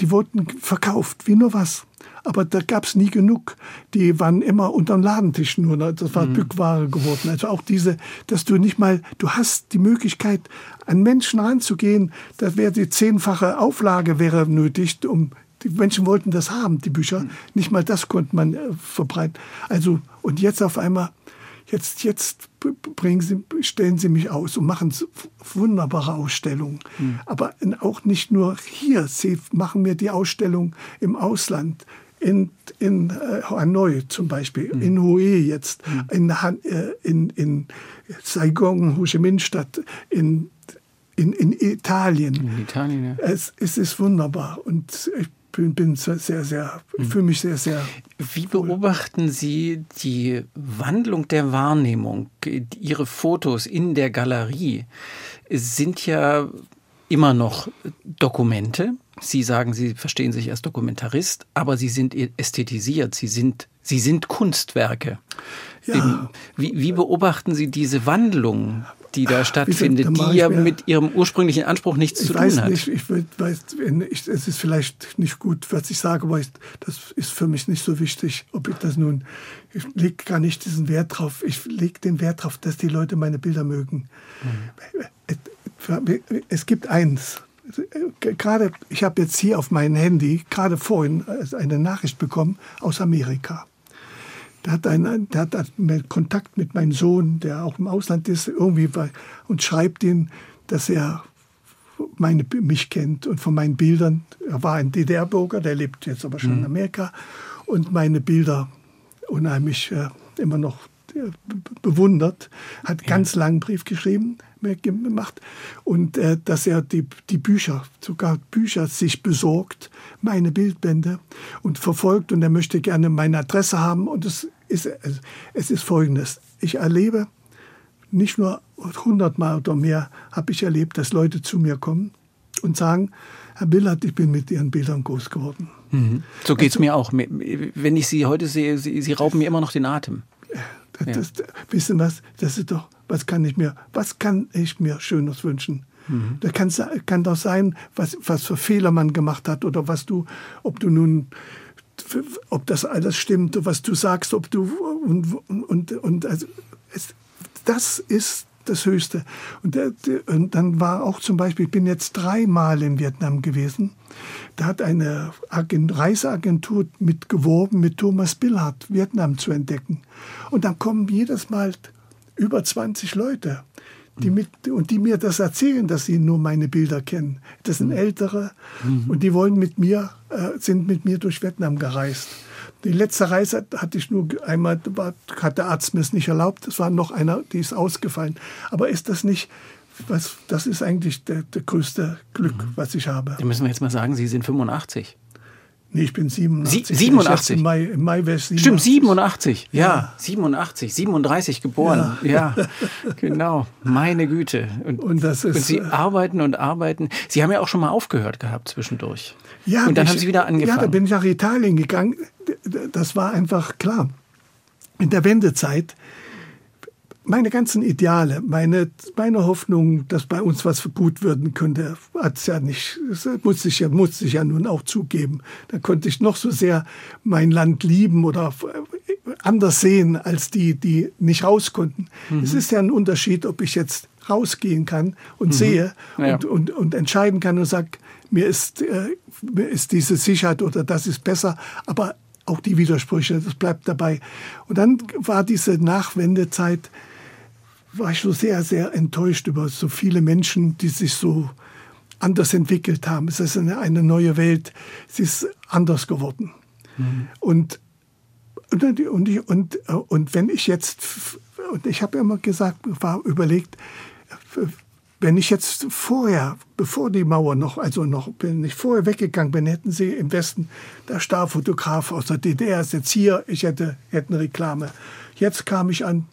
Speaker 4: die wurden verkauft, wie nur was. Aber da gab es nie genug. Die waren immer unter dem Ladentisch nur. Ne? Das war mhm. Bückware geworden. Also auch diese, dass du nicht mal, du hast die Möglichkeit, an Menschen ranzugehen. Das wäre die zehnfache Auflage wäre nötig, um die Menschen wollten das haben, die Bücher. Mhm. Nicht mal das konnte man äh, verbreiten. Also, und jetzt auf einmal, jetzt, jetzt bringen sie, stellen sie mich aus und machen wunderbare Ausstellungen. Mhm. Aber auch nicht nur hier, sie machen mir die Ausstellung im Ausland. In, in äh, Hanoi zum Beispiel, mhm. in Hue jetzt, mhm. in, äh, in, in Saigon, Ho Chi Minh Stadt, in, in, in Italien.
Speaker 3: In Italien, ja.
Speaker 4: Es, es ist wunderbar und ich bin, bin sehr, sehr, mhm. fühle mich sehr, sehr.
Speaker 3: Wie beobachten Sie die Wandlung der Wahrnehmung? Ihre Fotos in der Galerie sind ja immer noch Dokumente. Sie sagen, Sie verstehen sich als Dokumentarist, aber Sie sind ästhetisiert. Sie sind, Sie sind Kunstwerke. Ja. Wie, wie beobachten Sie diese Wandlung? Die da stattfindet, die ja mit ihrem ursprünglichen Anspruch nichts zu tun hat.
Speaker 4: Nicht, ich weiß, ich, es ist vielleicht nicht gut, was ich sage, aber ich, das ist für mich nicht so wichtig, ob ich das nun, ich lege gar nicht diesen Wert drauf. Ich lege den Wert drauf, dass die Leute meine Bilder mögen. Mhm. Es gibt eins, gerade, ich habe jetzt hier auf meinem Handy gerade vorhin eine Nachricht bekommen aus Amerika. Der hat, einen, der hat Kontakt mit meinem Sohn, der auch im Ausland ist, irgendwie war, und schreibt ihn, dass er meine, mich kennt und von meinen Bildern. Er war ein DDR-Bürger, der lebt jetzt aber schon mhm. in Amerika und meine Bilder unheimlich äh, immer noch bewundert, hat ja. ganz langen Brief geschrieben, gemacht und äh, dass er die, die Bücher, sogar Bücher sich besorgt, meine Bildbände und verfolgt und er möchte gerne meine Adresse haben und es ist, es ist folgendes, ich erlebe nicht nur hundertmal oder mehr, habe ich erlebt, dass Leute zu mir kommen und sagen, Herr Billard, ich bin mit Ihren Bildern groß geworden.
Speaker 3: Mhm. So geht es also, mir auch. Wenn ich Sie heute sehe, Sie, Sie rauben mir immer noch den Atem.
Speaker 4: Das, ja. das, wissen was, das ist doch, was kann ich mir, was kann ich mir Schönes wünschen? Mhm. Da kann, kann doch sein, was, was für Fehler man gemacht hat oder was du, ob du nun, ob das alles stimmt, was du sagst, ob du, und, und, und also, es, das ist das Höchste. Und, der, der, und, dann war auch zum Beispiel, ich bin jetzt dreimal in Vietnam gewesen. Da hat eine Agent, Reiseagentur mitgeworben, mit Thomas Billhardt Vietnam zu entdecken. Und dann kommen jedes Mal über 20 Leute, die mit, und die mir das erzählen, dass sie nur meine Bilder kennen. Das sind mhm. Ältere mhm. und die wollen mit mir, äh, sind mit mir durch Vietnam gereist. Die letzte Reise hatte ich nur einmal, hat der Arzt mir es nicht erlaubt. Es war noch einer, die ist ausgefallen. Aber ist das nicht, was, das ist eigentlich der, der größte Glück, mhm. was ich habe.
Speaker 3: Da müssen wir jetzt mal sagen, Sie sind 85.
Speaker 4: Nee, ich bin 87.
Speaker 3: Sie, 87?
Speaker 4: Im Mai, im Mai wäre es
Speaker 3: 87. Stimmt, 87. Ja, ja, 87, 37 geboren. Ja, ja genau. Meine Güte. Und, und, ist, und Sie äh, arbeiten und arbeiten. Sie haben ja auch schon mal aufgehört gehabt zwischendurch. Ja, und dann ich, haben Sie wieder angefangen.
Speaker 4: Ja, da bin ich nach Italien gegangen. Das war einfach klar. In der Wendezeit meine ganzen Ideale, meine, meine Hoffnung, dass bei uns was gut werden könnte, hat es ja nicht, das musste ich ja, musste ich ja nun auch zugeben. Da konnte ich noch so sehr mein Land lieben oder anders sehen als die, die nicht raus konnten. Mhm. Es ist ja ein Unterschied, ob ich jetzt rausgehen kann und mhm. sehe ja. und, und, und entscheiden kann und sage, mir ist, äh, mir ist diese Sicherheit oder das ist besser, aber auch die Widersprüche, das bleibt dabei. Und dann war diese Nachwendezeit, war ich so sehr, sehr enttäuscht über so viele Menschen, die sich so anders entwickelt haben. Es ist eine, eine neue Welt, es ist anders geworden. Mhm. Und, und, und, und, und wenn ich jetzt, und ich habe immer gesagt, war überlegt, wenn ich jetzt vorher, bevor die Mauer noch, also noch, wenn ich vorher weggegangen bin, hätten sie im Westen, der Starfotograf aus der DDR ist jetzt hier, ich hätte, hätte eine Reklame. Jetzt kam ich an,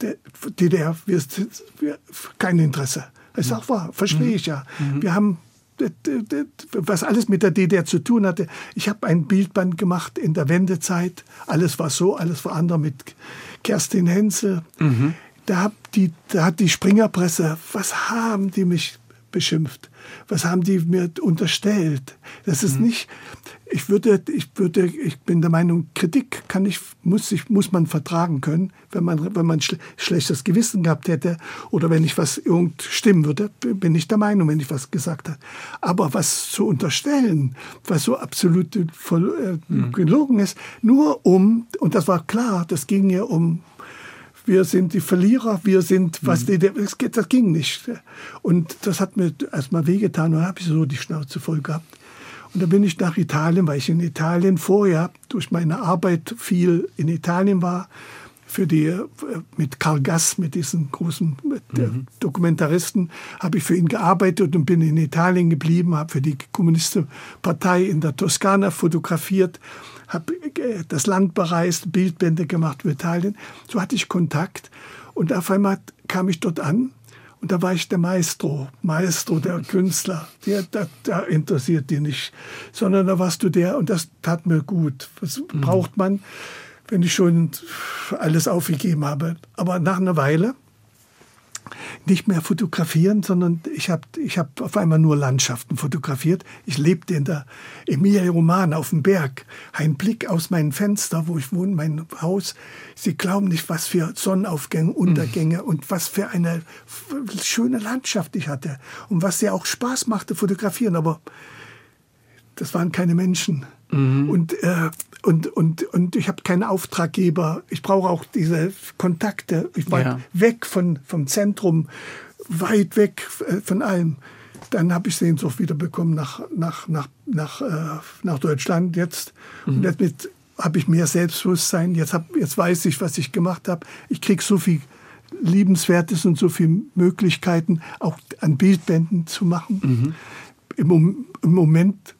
Speaker 4: DDR wirst kein Interesse. Das ist auch wahr, verstehe ich ja. Mhm. Wir haben was alles mit der DDR zu tun hatte. Ich habe ein Bildband gemacht in der Wendezeit. Alles war so, alles war anders mit Kerstin Hensel. Mhm. Da, hat die, da hat die Springerpresse, was haben die mich beschimpft? Was haben die mir unterstellt? Das ist mhm. nicht, ich würde, ich würde, ich bin der Meinung, Kritik kann ich, muss ich, muss man vertragen können, wenn man, wenn man schl schlechtes Gewissen gehabt hätte oder wenn ich was irgend stimmen würde, bin ich der Meinung, wenn ich was gesagt habe. Aber was zu unterstellen, was so absolut voll, äh, mhm. gelogen ist, nur um, und das war klar, das ging ja um wir sind die Verlierer, wir sind, was mhm. die, das, das ging nicht. Und das hat mir erstmal wehgetan und habe ich so die Schnauze voll gehabt. Und dann bin ich nach Italien, weil ich in Italien vorher durch meine Arbeit viel in Italien war, für die, äh, mit Karl Gass, mit diesen großen mhm. Dokumentaristen, habe ich für ihn gearbeitet und bin in Italien geblieben, habe für die Kommunistische Partei in der Toskana fotografiert habe äh, das Land bereist, Bildbände gemacht für Italien. So hatte ich Kontakt. Und auf einmal kam ich dort an und da war ich der Maestro, Maestro, der Künstler. Der, der, der interessiert die nicht, sondern da warst du der und das tat mir gut. Was mhm. braucht man, wenn ich schon alles aufgegeben habe? Aber nach einer Weile nicht mehr fotografieren, sondern ich habe ich hab auf einmal nur Landschaften fotografiert. Ich lebte in der Emilia Romana auf dem Berg. Ein Blick aus meinem Fenster, wo ich wohne, mein Haus. Sie glauben nicht, was für Sonnenaufgänge, Untergänge mhm. und was für eine schöne Landschaft ich hatte. Und was ja auch Spaß machte, fotografieren. Aber das waren keine Menschen. Mhm. Und, äh, und, und, und ich habe keinen Auftraggeber. Ich brauche auch diese Kontakte. Ich war ja. weg von, vom Zentrum, weit weg äh, von allem. Dann habe ich Sehnsucht wieder bekommen nach, nach, nach, nach, äh, nach Deutschland jetzt. Mhm. Und jetzt habe ich mehr Selbstbewusstsein. Jetzt, hab, jetzt weiß ich, was ich gemacht habe. Ich kriege so viel Liebenswertes und so viele Möglichkeiten, auch an Bildbänden zu machen. Mhm. Im, Im Moment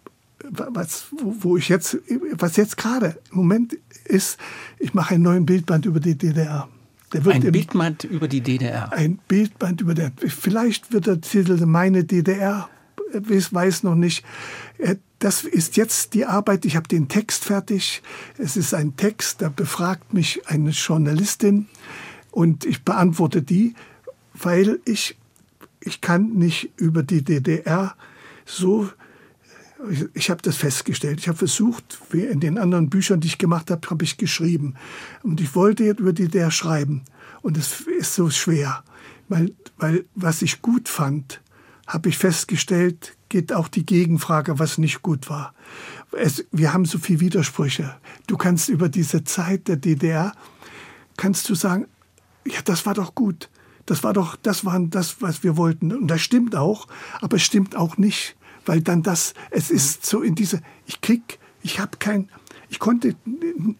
Speaker 4: was, wo ich jetzt, was jetzt gerade im Moment ist, ich mache einen neuen Bildband über die DDR.
Speaker 3: ein Bildband über die DDR.
Speaker 4: Ein Bildband über der. Vielleicht wird der Titel Meine DDR. Ich weiß noch nicht. Äh, das ist jetzt die Arbeit. Ich habe den Text fertig. Es ist ein Text, da befragt mich eine Journalistin und ich beantworte die, weil ich ich kann nicht über die DDR so ich, ich habe das festgestellt. Ich habe versucht, wie in den anderen Büchern, die ich gemacht habe, habe ich geschrieben. Und ich wollte jetzt über die der schreiben. Und es ist so schwer, weil, weil was ich gut fand, habe ich festgestellt, geht auch die Gegenfrage, was nicht gut war. Es, wir haben so viele Widersprüche. Du kannst über diese Zeit der DDR, kannst du sagen, ja, das war doch gut. Das war doch, das war das, was wir wollten. Und das stimmt auch, aber es stimmt auch nicht weil dann das, es ist so in diese, ich krieg, ich habe kein, ich konnte,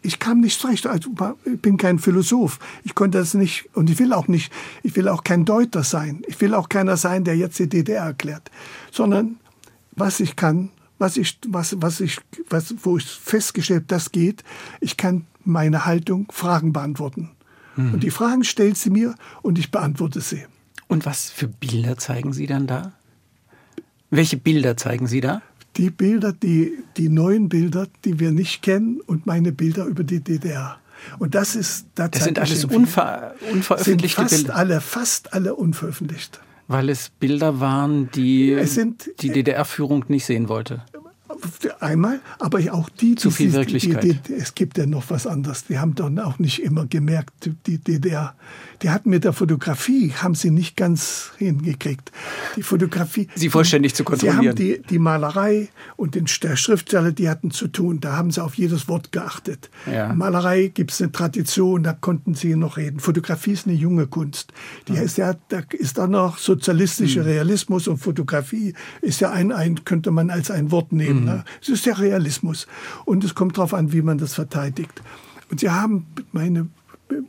Speaker 4: ich kam nicht zurecht, also ich bin kein Philosoph, ich konnte das nicht und ich will auch nicht, ich will auch kein Deuter sein, ich will auch keiner sein, der jetzt die DDR erklärt, sondern was ich kann, was ich, was, was ich, was, wo ich festgestellt, das geht, ich kann meine Haltung Fragen beantworten. Hm. Und die Fragen stellt sie mir und ich beantworte sie.
Speaker 3: Und was für Bilder zeigen Sie dann da? Welche Bilder zeigen Sie da?
Speaker 4: Die Bilder, die, die neuen Bilder, die wir nicht kennen und meine Bilder über die DDR. Und das ist
Speaker 3: da das sind alles unver unveröffentlichte
Speaker 4: sind fast
Speaker 3: Bilder.
Speaker 4: alle, fast alle unveröffentlicht.
Speaker 3: Weil es Bilder waren, die sind, die DDR-Führung nicht sehen wollte.
Speaker 4: Einmal, aber auch die,
Speaker 3: die zu viel Wirklichkeit. Die,
Speaker 4: die, es gibt ja noch was anderes. Die haben doch auch nicht immer gemerkt, die DDR. Die hatten mit der Fotografie, haben sie nicht ganz hingekriegt. Die Fotografie.
Speaker 3: Sie vollständig zu kontrollieren.
Speaker 4: Sie haben die, die Malerei und den, der Schriftsteller, die hatten zu tun. Da haben sie auf jedes Wort geachtet. Ja. Malerei gibt es eine Tradition, da konnten sie noch reden. Fotografie ist eine junge Kunst. Die ja. ist ja, da ist dann noch sozialistischer mhm. Realismus und Fotografie ist ja ein, ein, könnte man als ein Wort nehmen. Mhm. Ne? Es ist der Realismus. Und es kommt darauf an, wie man das verteidigt. Und sie haben meine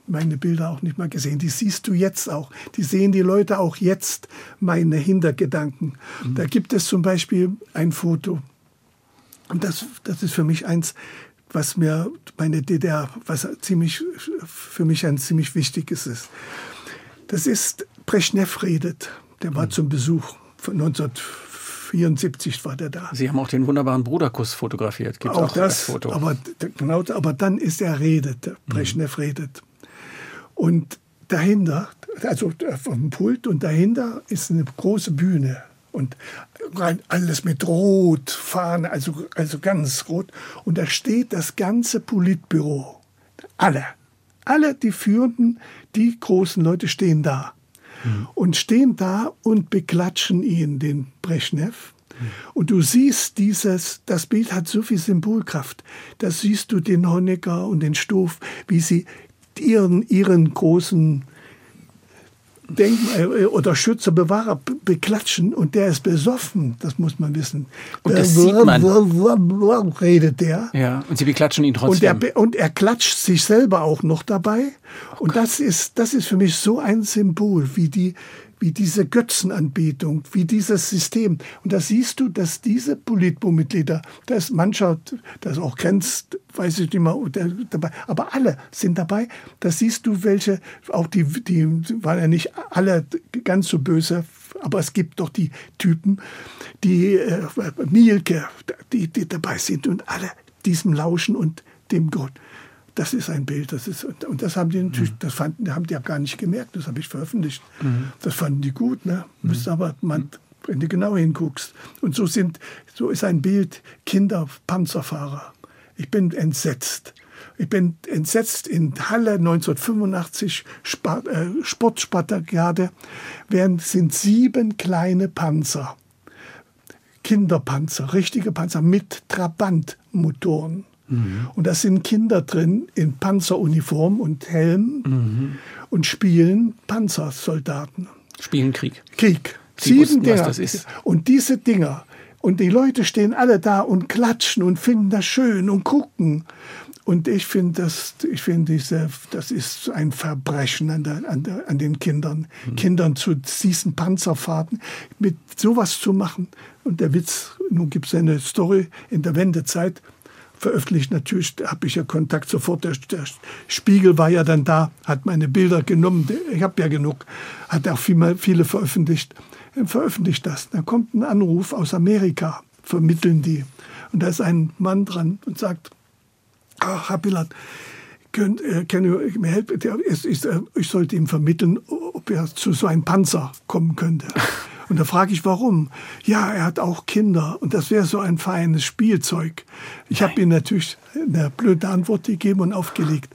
Speaker 4: meine Bilder auch nicht mal gesehen. Die siehst du jetzt auch. Die sehen die Leute auch jetzt, meine Hintergedanken. Mhm. Da gibt es zum Beispiel ein Foto. Und das, das ist für mich eins, was mir meine DDR, was ziemlich, für mich ein ziemlich wichtiges ist. Das ist Brezhnev redet. Der war mhm. zum Besuch von 1974 war der da.
Speaker 3: Sie haben auch den wunderbaren Bruderkuss fotografiert.
Speaker 4: Gibt's auch, auch das, Foto. Aber, genau, aber dann ist er redet, Brezhnev mhm. redet. Und dahinter, also vom Pult und dahinter ist eine große Bühne. und alles mit Rot, Fahne, also, also ganz rot. Und da steht das ganze Politbüro. Alle. Alle die Führenden, die großen Leute stehen da. Mhm. Und stehen da und beklatschen ihn, den Brezhnev. Mhm. Und du siehst dieses, das Bild hat so viel Symbolkraft. Da siehst du den Honecker und den Stoff, wie sie ihren, ihren großen Denkmal äh, oder Schützer, Bewahrer beklatschen und der ist besoffen, das muss man wissen.
Speaker 3: Und das sieht man.
Speaker 4: redet der.
Speaker 3: Ja, und sie beklatschen ihn trotzdem.
Speaker 4: Und er, und er klatscht sich selber auch noch dabei. Oh und das ist, das ist für mich so ein Symbol, wie die, wie diese Götzenanbetung, wie dieses System. Und da siehst du, dass diese Politburo-Mitglieder, da ist mancher, das auch grenzt, weiß ich nicht mal, dabei, aber alle sind dabei. Da siehst du, welche, auch die, die waren ja nicht alle ganz so böse, aber es gibt doch die Typen, die äh, Mielke, die, die dabei sind und alle diesem lauschen und dem Gott das ist ein Bild, das ist, und das haben die natürlich, mhm. das fanden, haben die ja gar nicht gemerkt, das habe ich veröffentlicht. Mhm. Das fanden die gut, ne? Mhm. Müsste aber, man, wenn du genau hinguckst. Und so sind, so ist ein Bild Kinder Panzerfahrer. Ich bin entsetzt. Ich bin entsetzt in Halle 1985 Sport, äh, Sportspartakiade, während sind sieben kleine Panzer. Kinderpanzer, richtige Panzer mit Trabantmotoren. Mhm. Und da sind Kinder drin in Panzeruniform und Helm mhm. und spielen Panzersoldaten.
Speaker 3: Spielen Krieg.
Speaker 4: Krieg.
Speaker 3: Sie Sieben wussten, Dinger. das ist.
Speaker 4: Und diese Dinger. Und die Leute stehen alle da und klatschen und finden das schön und gucken. Und ich finde, das, ich diese, das ist ein Verbrechen an, der, an, der, an den Kindern. Mhm. Kindern zu diesen Panzerfahrten, mit sowas zu machen. Und der Witz, nun gibt es eine Story in der Wendezeit, veröffentlicht. Natürlich habe ich ja Kontakt sofort. Der, der, Spiegel war ja dann da, hat meine Bilder genommen. Ich habe ja genug, hat auch viel, viele veröffentlicht. Veröffentlicht das. Dann kommt ein Anruf aus Amerika, vermitteln die. Und da ist ein Mann dran und sagt, ach, Herr Billard, könnt, helfen? Ich, äh, ich sollte ihm vermitteln, ob er zu so einem Panzer kommen könnte. Und da frage ich, warum? Ja, er hat auch Kinder und das wäre so ein feines Spielzeug. Ich habe ihm natürlich eine blöde Antwort gegeben und aufgelegt.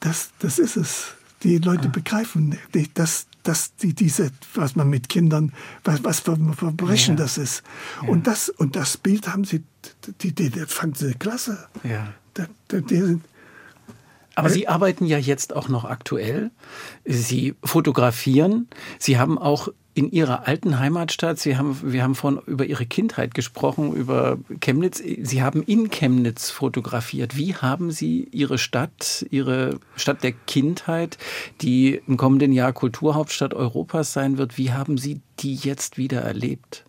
Speaker 4: Das, das ist es. Die Leute begreifen nicht, dass, dass die, diese, was man mit Kindern, was, was für ein Verbrechen ja. das ist. Ja. Und, das, und das Bild haben sie, die, die, die fanden sie klasse.
Speaker 3: Ja. Die, die, aber Sie arbeiten ja jetzt auch noch aktuell. Sie fotografieren. Sie haben auch in Ihrer alten Heimatstadt, Sie haben, wir haben vorhin über Ihre Kindheit gesprochen, über Chemnitz. Sie haben in Chemnitz fotografiert. Wie haben Sie Ihre Stadt, Ihre Stadt der Kindheit, die im kommenden Jahr Kulturhauptstadt Europas sein wird, wie haben Sie die jetzt wieder erlebt?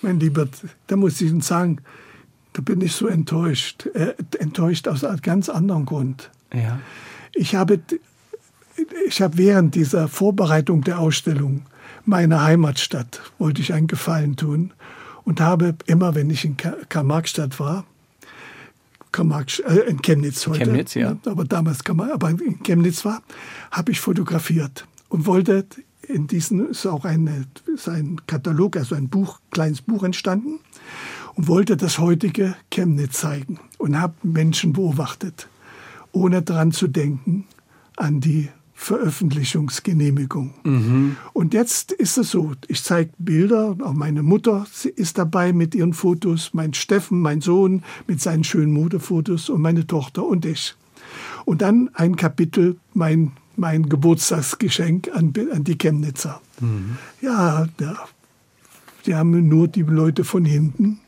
Speaker 4: Mein Lieber, da muss ich Ihnen sagen, da bin ich so enttäuscht. Äh, enttäuscht aus einem ganz anderen Grund.
Speaker 3: Ja.
Speaker 4: Ich habe, ich habe während dieser Vorbereitung der Ausstellung meiner Heimatstadt wollte ich einen Gefallen tun und habe immer, wenn ich in Karl-Marx-Stadt war, Karl Marx, äh, in Chemnitz heute,
Speaker 3: Chemnitz, ja.
Speaker 4: aber damals man, aber in Chemnitz war, habe ich fotografiert und wollte in diesem ist auch eine, ist ein Katalog, also ein Buch, kleines Buch entstanden und wollte das heutige Chemnitz zeigen und habe Menschen beobachtet, ohne daran zu denken an die Veröffentlichungsgenehmigung. Mhm. Und jetzt ist es so, ich zeige Bilder, auch meine Mutter ist dabei mit ihren Fotos, mein Steffen, mein Sohn mit seinen schönen Modefotos und meine Tochter und ich. Und dann ein Kapitel, mein, mein Geburtstagsgeschenk an, an die Chemnitzer. Mhm. Ja, ja, die haben nur die Leute von hinten.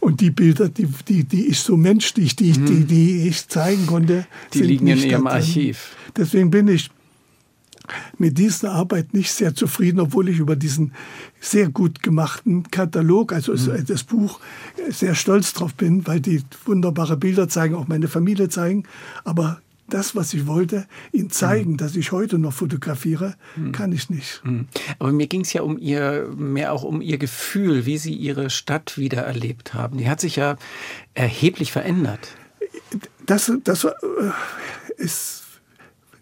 Speaker 4: Und die Bilder, die, die, die ich so menschlich, die, mhm. die, die ich zeigen konnte,
Speaker 3: die liegen in Ihrem Archiv.
Speaker 4: Deswegen bin ich mit dieser Arbeit nicht sehr zufrieden, obwohl ich über diesen sehr gut gemachten Katalog, also mhm. das Buch, sehr stolz drauf bin, weil die wunderbare Bilder zeigen, auch meine Familie zeigen. Aber das, was ich wollte, Ihnen zeigen, mhm. dass ich heute noch fotografiere, mhm. kann ich nicht. Mhm.
Speaker 3: Aber mir ging es ja um Ihr, mehr auch um Ihr Gefühl, wie Sie Ihre Stadt wieder erlebt haben. Die hat sich ja erheblich verändert.
Speaker 4: Das, das äh, ist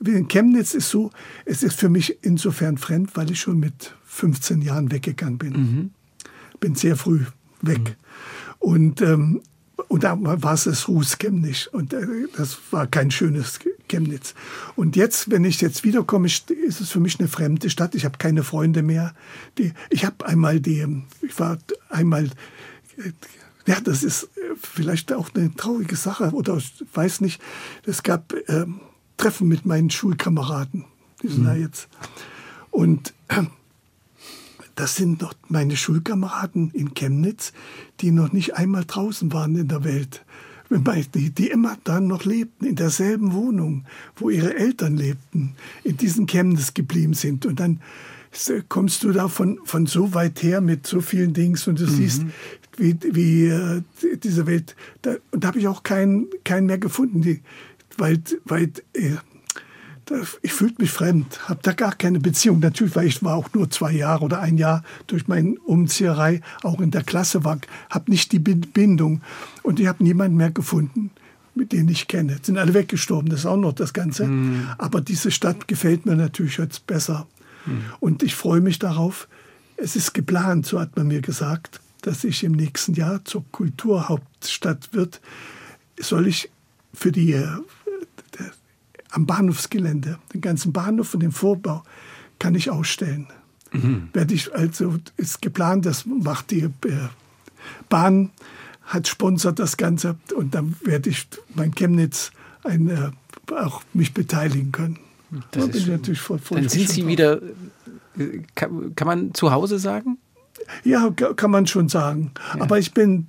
Speaker 4: in Chemnitz ist so, es ist für mich insofern fremd, weil ich schon mit 15 Jahren weggegangen bin. Mhm. bin sehr früh weg. Mhm. Und, ähm, und da war es das Ruß Chemnitz. Und äh, das war kein schönes Chemnitz. Und jetzt, wenn ich jetzt wiederkomme, ist es für mich eine fremde Stadt. Ich habe keine Freunde mehr. Die, ich habe einmal die, ich war einmal, äh, ja, das ist äh, vielleicht auch eine traurige Sache oder ich weiß nicht. Es gab äh, Treffen mit meinen Schulkameraden. Die sind mhm. da jetzt. Und äh, das sind noch meine Schulkameraden in Chemnitz, die noch nicht einmal draußen waren in der Welt. Die, die immer dann noch lebten, in derselben Wohnung, wo ihre Eltern lebten, in diesem Chemnitz geblieben sind. Und dann kommst du da von, von so weit her mit so vielen Dings und du mhm. siehst, wie, wie äh, diese Welt. Da, und da habe ich auch keinen keinen mehr gefunden, die, weil, weil äh, ich fühlte mich fremd, habe da gar keine Beziehung. Natürlich, weil ich war auch nur zwei Jahre oder ein Jahr durch meine Umzieherei auch in der Klasse war, habe nicht die Bindung und ich habe niemanden mehr gefunden, mit denen ich kenne. Sind alle weggestorben, das ist auch noch das Ganze. Mhm. Aber diese Stadt gefällt mir natürlich jetzt besser. Mhm. Und ich freue mich darauf. Es ist geplant, so hat man mir gesagt, dass ich im nächsten Jahr zur Kulturhauptstadt wird. Soll ich für die äh, am Bahnhofsgelände, den ganzen Bahnhof und den Vorbau, kann ich ausstellen. Mhm. Werde ich also ist geplant, das macht die äh, Bahn, hat sponsert das Ganze und dann werde ich mein Chemnitz ein, äh, auch mich beteiligen können.
Speaker 3: Das da bin ich natürlich voll, voll Dann sind Sie wieder, äh, kann, kann man zu Hause sagen?
Speaker 4: Ja, kann man schon sagen. Ja. Aber ich bin,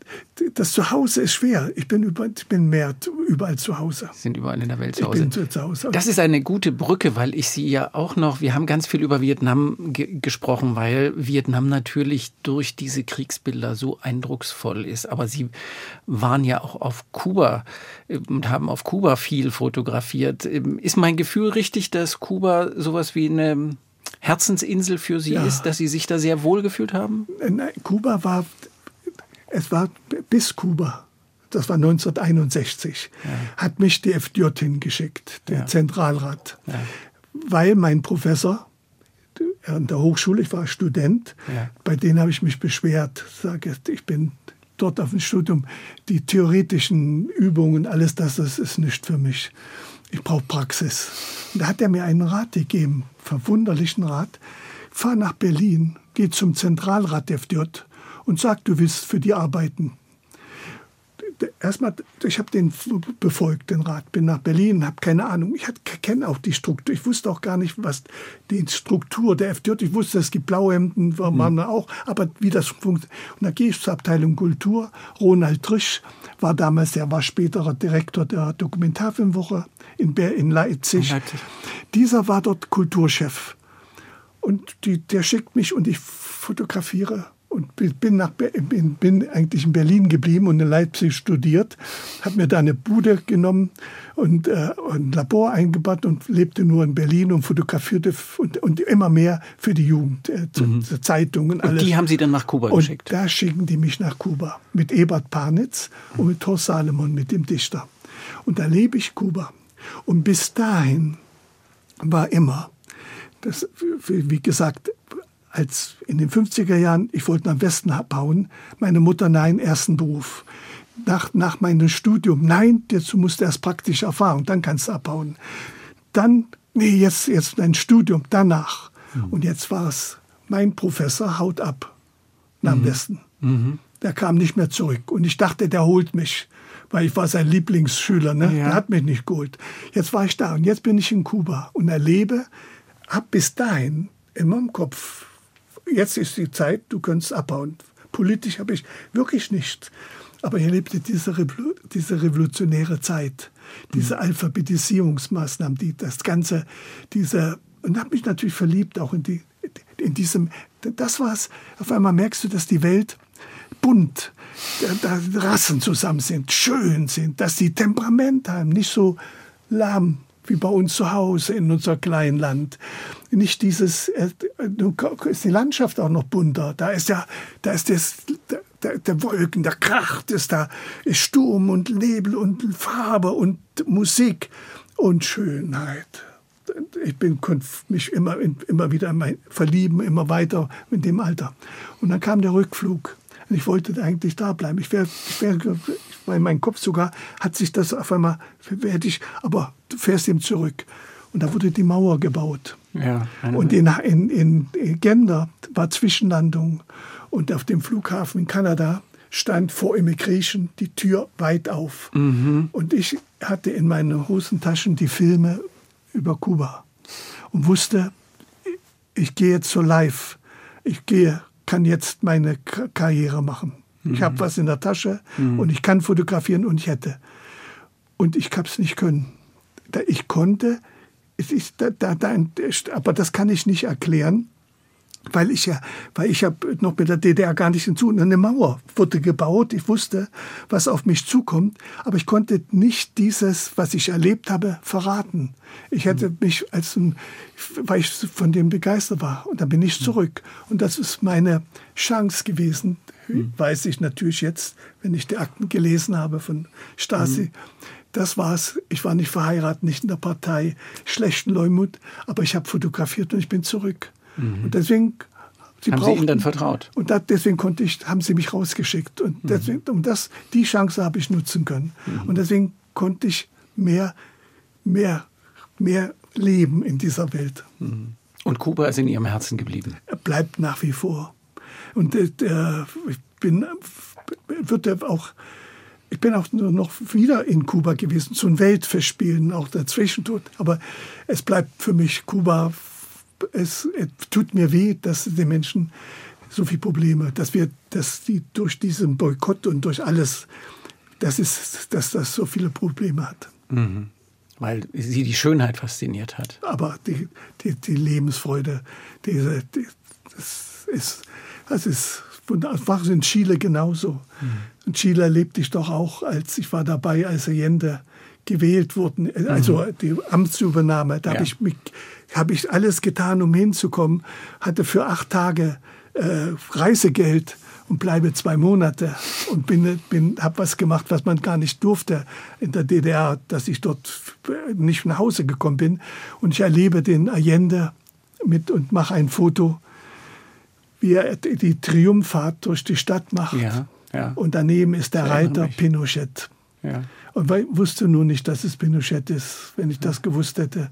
Speaker 4: das Zuhause ist schwer. Ich bin, über, ich bin mehr überall zu Hause.
Speaker 3: Sie sind überall in der Welt zu Hause. Ich bin zu Hause. Das ist eine gute Brücke, weil ich Sie ja auch noch, wir haben ganz viel über Vietnam ge gesprochen, weil Vietnam natürlich durch diese Kriegsbilder so eindrucksvoll ist. Aber Sie waren ja auch auf Kuba äh, und haben auf Kuba viel fotografiert. Ähm, ist mein Gefühl richtig, dass Kuba sowas wie eine Herzensinsel für Sie ja. ist, dass Sie sich da sehr wohl gefühlt haben?
Speaker 4: Nein, Kuba war, es war bis Kuba, das war 1961, ja. hat mich die FDJ hingeschickt, der ja. Zentralrat, weil mein Professor an der Hochschule, ich war Student, bei denen habe ich mich beschwert, sage, ich bin dort auf dem Studium, die theoretischen Übungen, alles das, das ist nicht für mich ich brauche Praxis. Und da hat er mir einen Rat gegeben, verwunderlichen Rat. Fahr nach Berlin, geh zum Zentralrat der FDJ und sag, du willst für die arbeiten. Erstmal, ich habe den befolgt, den Rat, bin nach Berlin, habe keine Ahnung. Ich kenne auch die Struktur. Ich wusste auch gar nicht, was die Struktur der FDJ. Ich wusste, es gibt Blauhemden, waren mhm. auch, aber wie das funktioniert. Und da gehe ich zur Abteilung Kultur. Ronald Trisch war damals, der war späterer Direktor der Dokumentarfilmwoche in, in Leipzig. Leipzig. Dieser war dort Kulturchef. Und die, der schickt mich und ich fotografiere und bin, nach, bin, bin eigentlich in Berlin geblieben und in Leipzig studiert, habe mir da eine Bude genommen und äh, ein Labor eingebaut und lebte nur in Berlin und fotografierte und, und immer mehr für die Jugend, äh, zu, mhm. zur Zeitung und alles.
Speaker 3: Und die haben Sie dann nach Kuba
Speaker 4: und
Speaker 3: geschickt?
Speaker 4: da schicken die mich nach Kuba mit Ebert Panitz und mit Thor Salomon, mit dem Dichter. Und da lebe ich Kuba. Und bis dahin war immer, das, wie gesagt, als in den 50er Jahren, ich wollte nach Westen abhauen, meine Mutter, nein, ersten Beruf. Nach, nach meinem Studium, nein, dazu musst du erst praktische Erfahrung, dann kannst du abhauen. Dann, nee, jetzt, jetzt dein Studium, danach. Mhm. Und jetzt war es, mein Professor haut ab nach mhm. Westen. Mhm. Der kam nicht mehr zurück. Und ich dachte, der holt mich weil ich war sein Lieblingsschüler. Ne? Ja. Der hat mich nicht geholt. Jetzt war ich da und jetzt bin ich in Kuba und erlebe, habe bis dahin immer im Kopf, jetzt ist die Zeit, du könntest abhauen. Politisch habe ich wirklich nichts. Aber ich erlebte diese, diese revolutionäre Zeit, diese mhm. Alphabetisierungsmaßnahmen, die, das Ganze, diese, und habe mich natürlich verliebt auch in, die, in diesem, das war's. Auf einmal merkst du, dass die Welt bunt, da, da Rassen zusammen sind, schön sind, dass die Temperament haben, nicht so lahm wie bei uns zu Hause in unser kleinen Land. Nicht dieses, äh, ist die Landschaft auch noch bunter. Da ist ja, da ist das, der, der Wolken, der Kracht ist da, ist Sturm und Nebel und Farbe und Musik und Schönheit. Ich bin, konnte mich immer, immer wieder verlieben, immer weiter in dem Alter. Und dann kam der Rückflug. Und ich wollte eigentlich da bleiben. Ich wäre, ich wär, mein Kopf sogar hat sich das auf einmal, ich, aber du fährst eben zurück. Und da wurde die Mauer gebaut. Ja, und in, in, in Gender war Zwischenlandung. Und auf dem Flughafen in Kanada stand vor Immigration die Tür weit auf. Mhm. Und ich hatte in meinen Hosentaschen die Filme über Kuba und wusste, ich gehe jetzt so live. Ich gehe, kann jetzt meine Karriere machen. Mhm. Ich habe was in der Tasche mhm. und ich kann fotografieren und ich hätte. Und ich habe es nicht können. Ich konnte, es ist da, da, da, aber das kann ich nicht erklären weil ich ja, weil ich habe noch mit der DDR gar nicht hinzu. Eine Mauer wurde gebaut. Ich wusste, was auf mich zukommt, aber ich konnte nicht dieses, was ich erlebt habe, verraten. Ich hätte mhm. mich als ein, weil ich von dem begeistert war. Und dann bin ich mhm. zurück. Und das ist meine Chance gewesen, mhm. weiß ich natürlich jetzt, wenn ich die Akten gelesen habe von Stasi. Das war's. Ich war nicht verheiratet, nicht in der Partei, schlechten Leumut, aber ich habe fotografiert und ich bin zurück. Mhm. Und deswegen
Speaker 3: Sie haben brauchten, Sie dann vertraut?
Speaker 4: Und da, deswegen konnte ich, haben Sie mich rausgeschickt. Und mhm. deswegen, um das, die Chance habe ich nutzen können. Mhm. Und deswegen konnte ich mehr, mehr, mehr leben in dieser Welt.
Speaker 3: Mhm. Und Kuba ist in Ihrem Herzen geblieben?
Speaker 4: Er bleibt nach wie vor. Und äh, ich bin, würde auch, ich bin auch noch wieder in Kuba gewesen, zu den Weltverspielen, auch dazwischen tut. Aber es bleibt für mich Kuba es, es tut mir weh, dass die Menschen so viele Probleme, dass wir, dass die durch diesen Boykott und durch alles, das ist, dass das so viele Probleme hat.
Speaker 3: Mhm. Weil sie die Schönheit fasziniert hat.
Speaker 4: Aber die, die, die Lebensfreude, diese, die, das ist, das ist war in Chile genauso. Mhm. In Chile erlebte ich doch auch, als ich war dabei, als Allende gewählt wurden, also mhm. die Amtsübernahme, da ja. habe ich mich habe ich alles getan, um hinzukommen, hatte für acht Tage äh, Reisegeld und bleibe zwei Monate und bin, bin, habe was gemacht, was man gar nicht durfte in der DDR, dass ich dort nicht nach Hause gekommen bin. Und ich erlebe den Allende mit und mache ein Foto, wie er die Triumphfahrt durch die Stadt macht. Ja, ja. Und daneben ist der Reiter Pinochet. Ja. Und ich wusste nur nicht, dass es Pinochet ist. Wenn ich das gewusst hätte,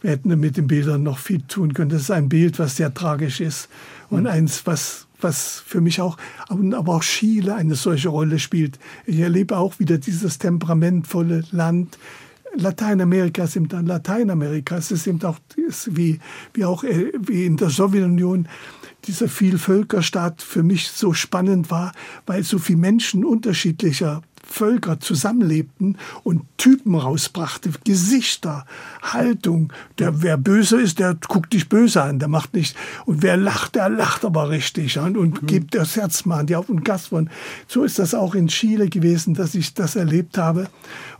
Speaker 4: wir hätten mit den Bildern noch viel tun können. Das ist ein Bild, was sehr tragisch ist und mhm. eins, was, was für mich auch, aber auch Chile eine solche Rolle spielt. Ich erlebe auch wieder dieses temperamentvolle Land. Lateinamerika ist eben dann Lateinamerika. Es ist eben auch ist wie, wie auch äh, wie in der Sowjetunion dieser Vielvölkerstaat für mich so spannend war, weil so viele Menschen unterschiedlicher Völker zusammenlebten und Typen rausbrachte, Gesichter, Haltung. Der, wer böse ist, der guckt dich böse an, der macht nicht. Und wer lacht, der lacht aber richtig an und mhm. gibt das Herz mal an, die auf den Gast von. So ist das auch in Chile gewesen, dass ich das erlebt habe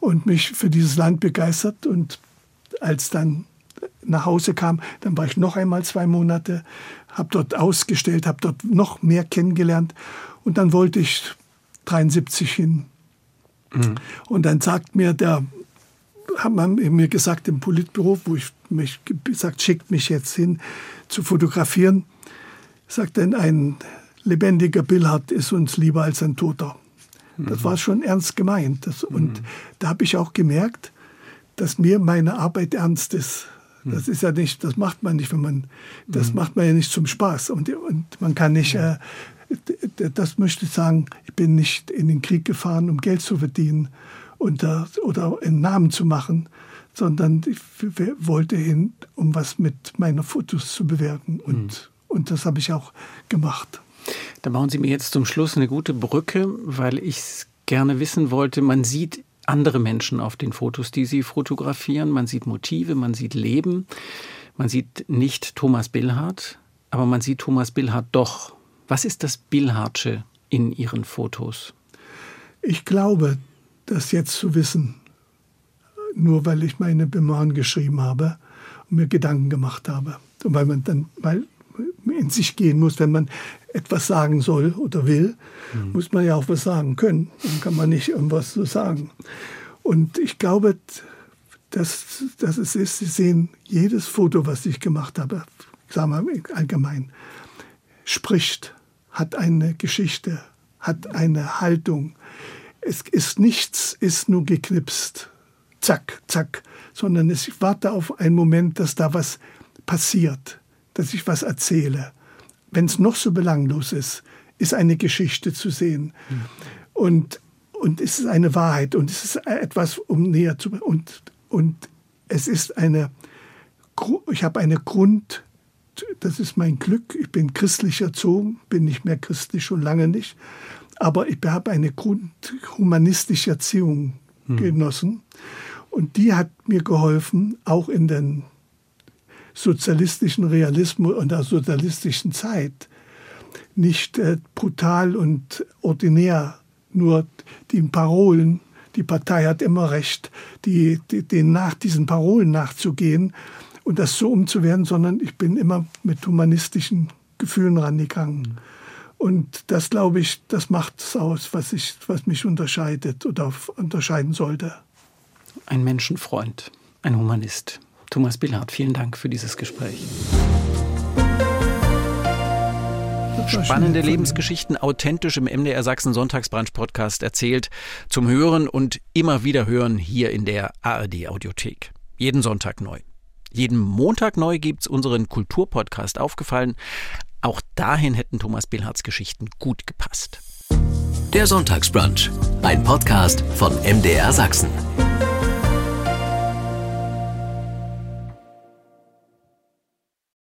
Speaker 4: und mich für dieses Land begeistert. Und als dann nach Hause kam, dann war ich noch einmal zwei Monate, habe dort ausgestellt, habe dort noch mehr kennengelernt und dann wollte ich 73 hin Mhm. Und dann sagt mir der, hat man mir gesagt im Politbüro, wo ich mich gesagt, schickt mich jetzt hin zu fotografieren, sagt dann ein lebendiger Billhard ist uns lieber als ein Toter. Das mhm. war schon ernst gemeint. Das, und mhm. da habe ich auch gemerkt, dass mir meine Arbeit ernst ist. Mhm. Das ist ja nicht, das macht man nicht, wenn man, das mhm. macht man ja nicht zum Spaß. Und, und man kann nicht äh, das möchte ich sagen, ich bin nicht in den Krieg gefahren, um Geld zu verdienen und, oder einen Namen zu machen, sondern ich wollte hin, um was mit meinen Fotos zu bewerten. Und, mhm. und das habe ich auch gemacht.
Speaker 3: Da bauen Sie mir jetzt zum Schluss eine gute Brücke, weil ich gerne wissen wollte, man sieht andere Menschen auf den Fotos, die Sie fotografieren. Man sieht Motive, man sieht Leben. Man sieht nicht Thomas Billhardt, aber man sieht Thomas Billhardt doch was ist das Billhardsche in Ihren Fotos?
Speaker 4: Ich glaube, das jetzt zu wissen, nur weil ich meine Memoiren geschrieben habe und mir Gedanken gemacht habe. Und weil man dann weil in sich gehen muss, wenn man etwas sagen soll oder will, mhm. muss man ja auch was sagen können. Dann kann man nicht irgendwas so sagen. Und ich glaube, dass, dass es ist, Sie sehen jedes Foto, was ich gemacht habe, sagen wir allgemein, spricht hat eine Geschichte hat eine Haltung. Es ist nichts, ist nur geknipst. Zack, zack. Sondern ich warte auf einen Moment, dass da was passiert, dass ich was erzähle. Wenn es noch so belanglos ist, ist eine Geschichte zu sehen. Mhm. Und, und es ist eine Wahrheit und es ist etwas, um näher zu. Und, und es ist eine, ich habe eine Grund, das ist mein Glück. Ich bin christlich erzogen, bin nicht mehr christlich, schon lange nicht. Aber ich habe eine grundhumanistische Erziehung hm. genossen. Und die hat mir geholfen, auch in den sozialistischen Realismus und der sozialistischen Zeit nicht äh, brutal und ordinär nur die Parolen, die Partei hat immer recht, die, die, den nach diesen Parolen nachzugehen und das so umzuwerten, sondern ich bin immer mit humanistischen Gefühlen rangegangen. Und das, glaube ich, das macht es aus, was, ich, was mich unterscheidet oder unterscheiden sollte.
Speaker 3: Ein Menschenfreund, ein Humanist. Thomas Billhardt, vielen Dank für dieses Gespräch. Spannende Lebensgeschichten authentisch im MDR Sachsen Sonntagsbrunch Podcast erzählt, zum Hören und immer wieder hören hier in der ARD Audiothek. Jeden Sonntag neu. Jeden Montag neu gibt's unseren Kulturpodcast aufgefallen. Auch dahin hätten Thomas Billhards Geschichten gut gepasst.
Speaker 2: Der Sonntagsbrunch, ein Podcast von MDR Sachsen.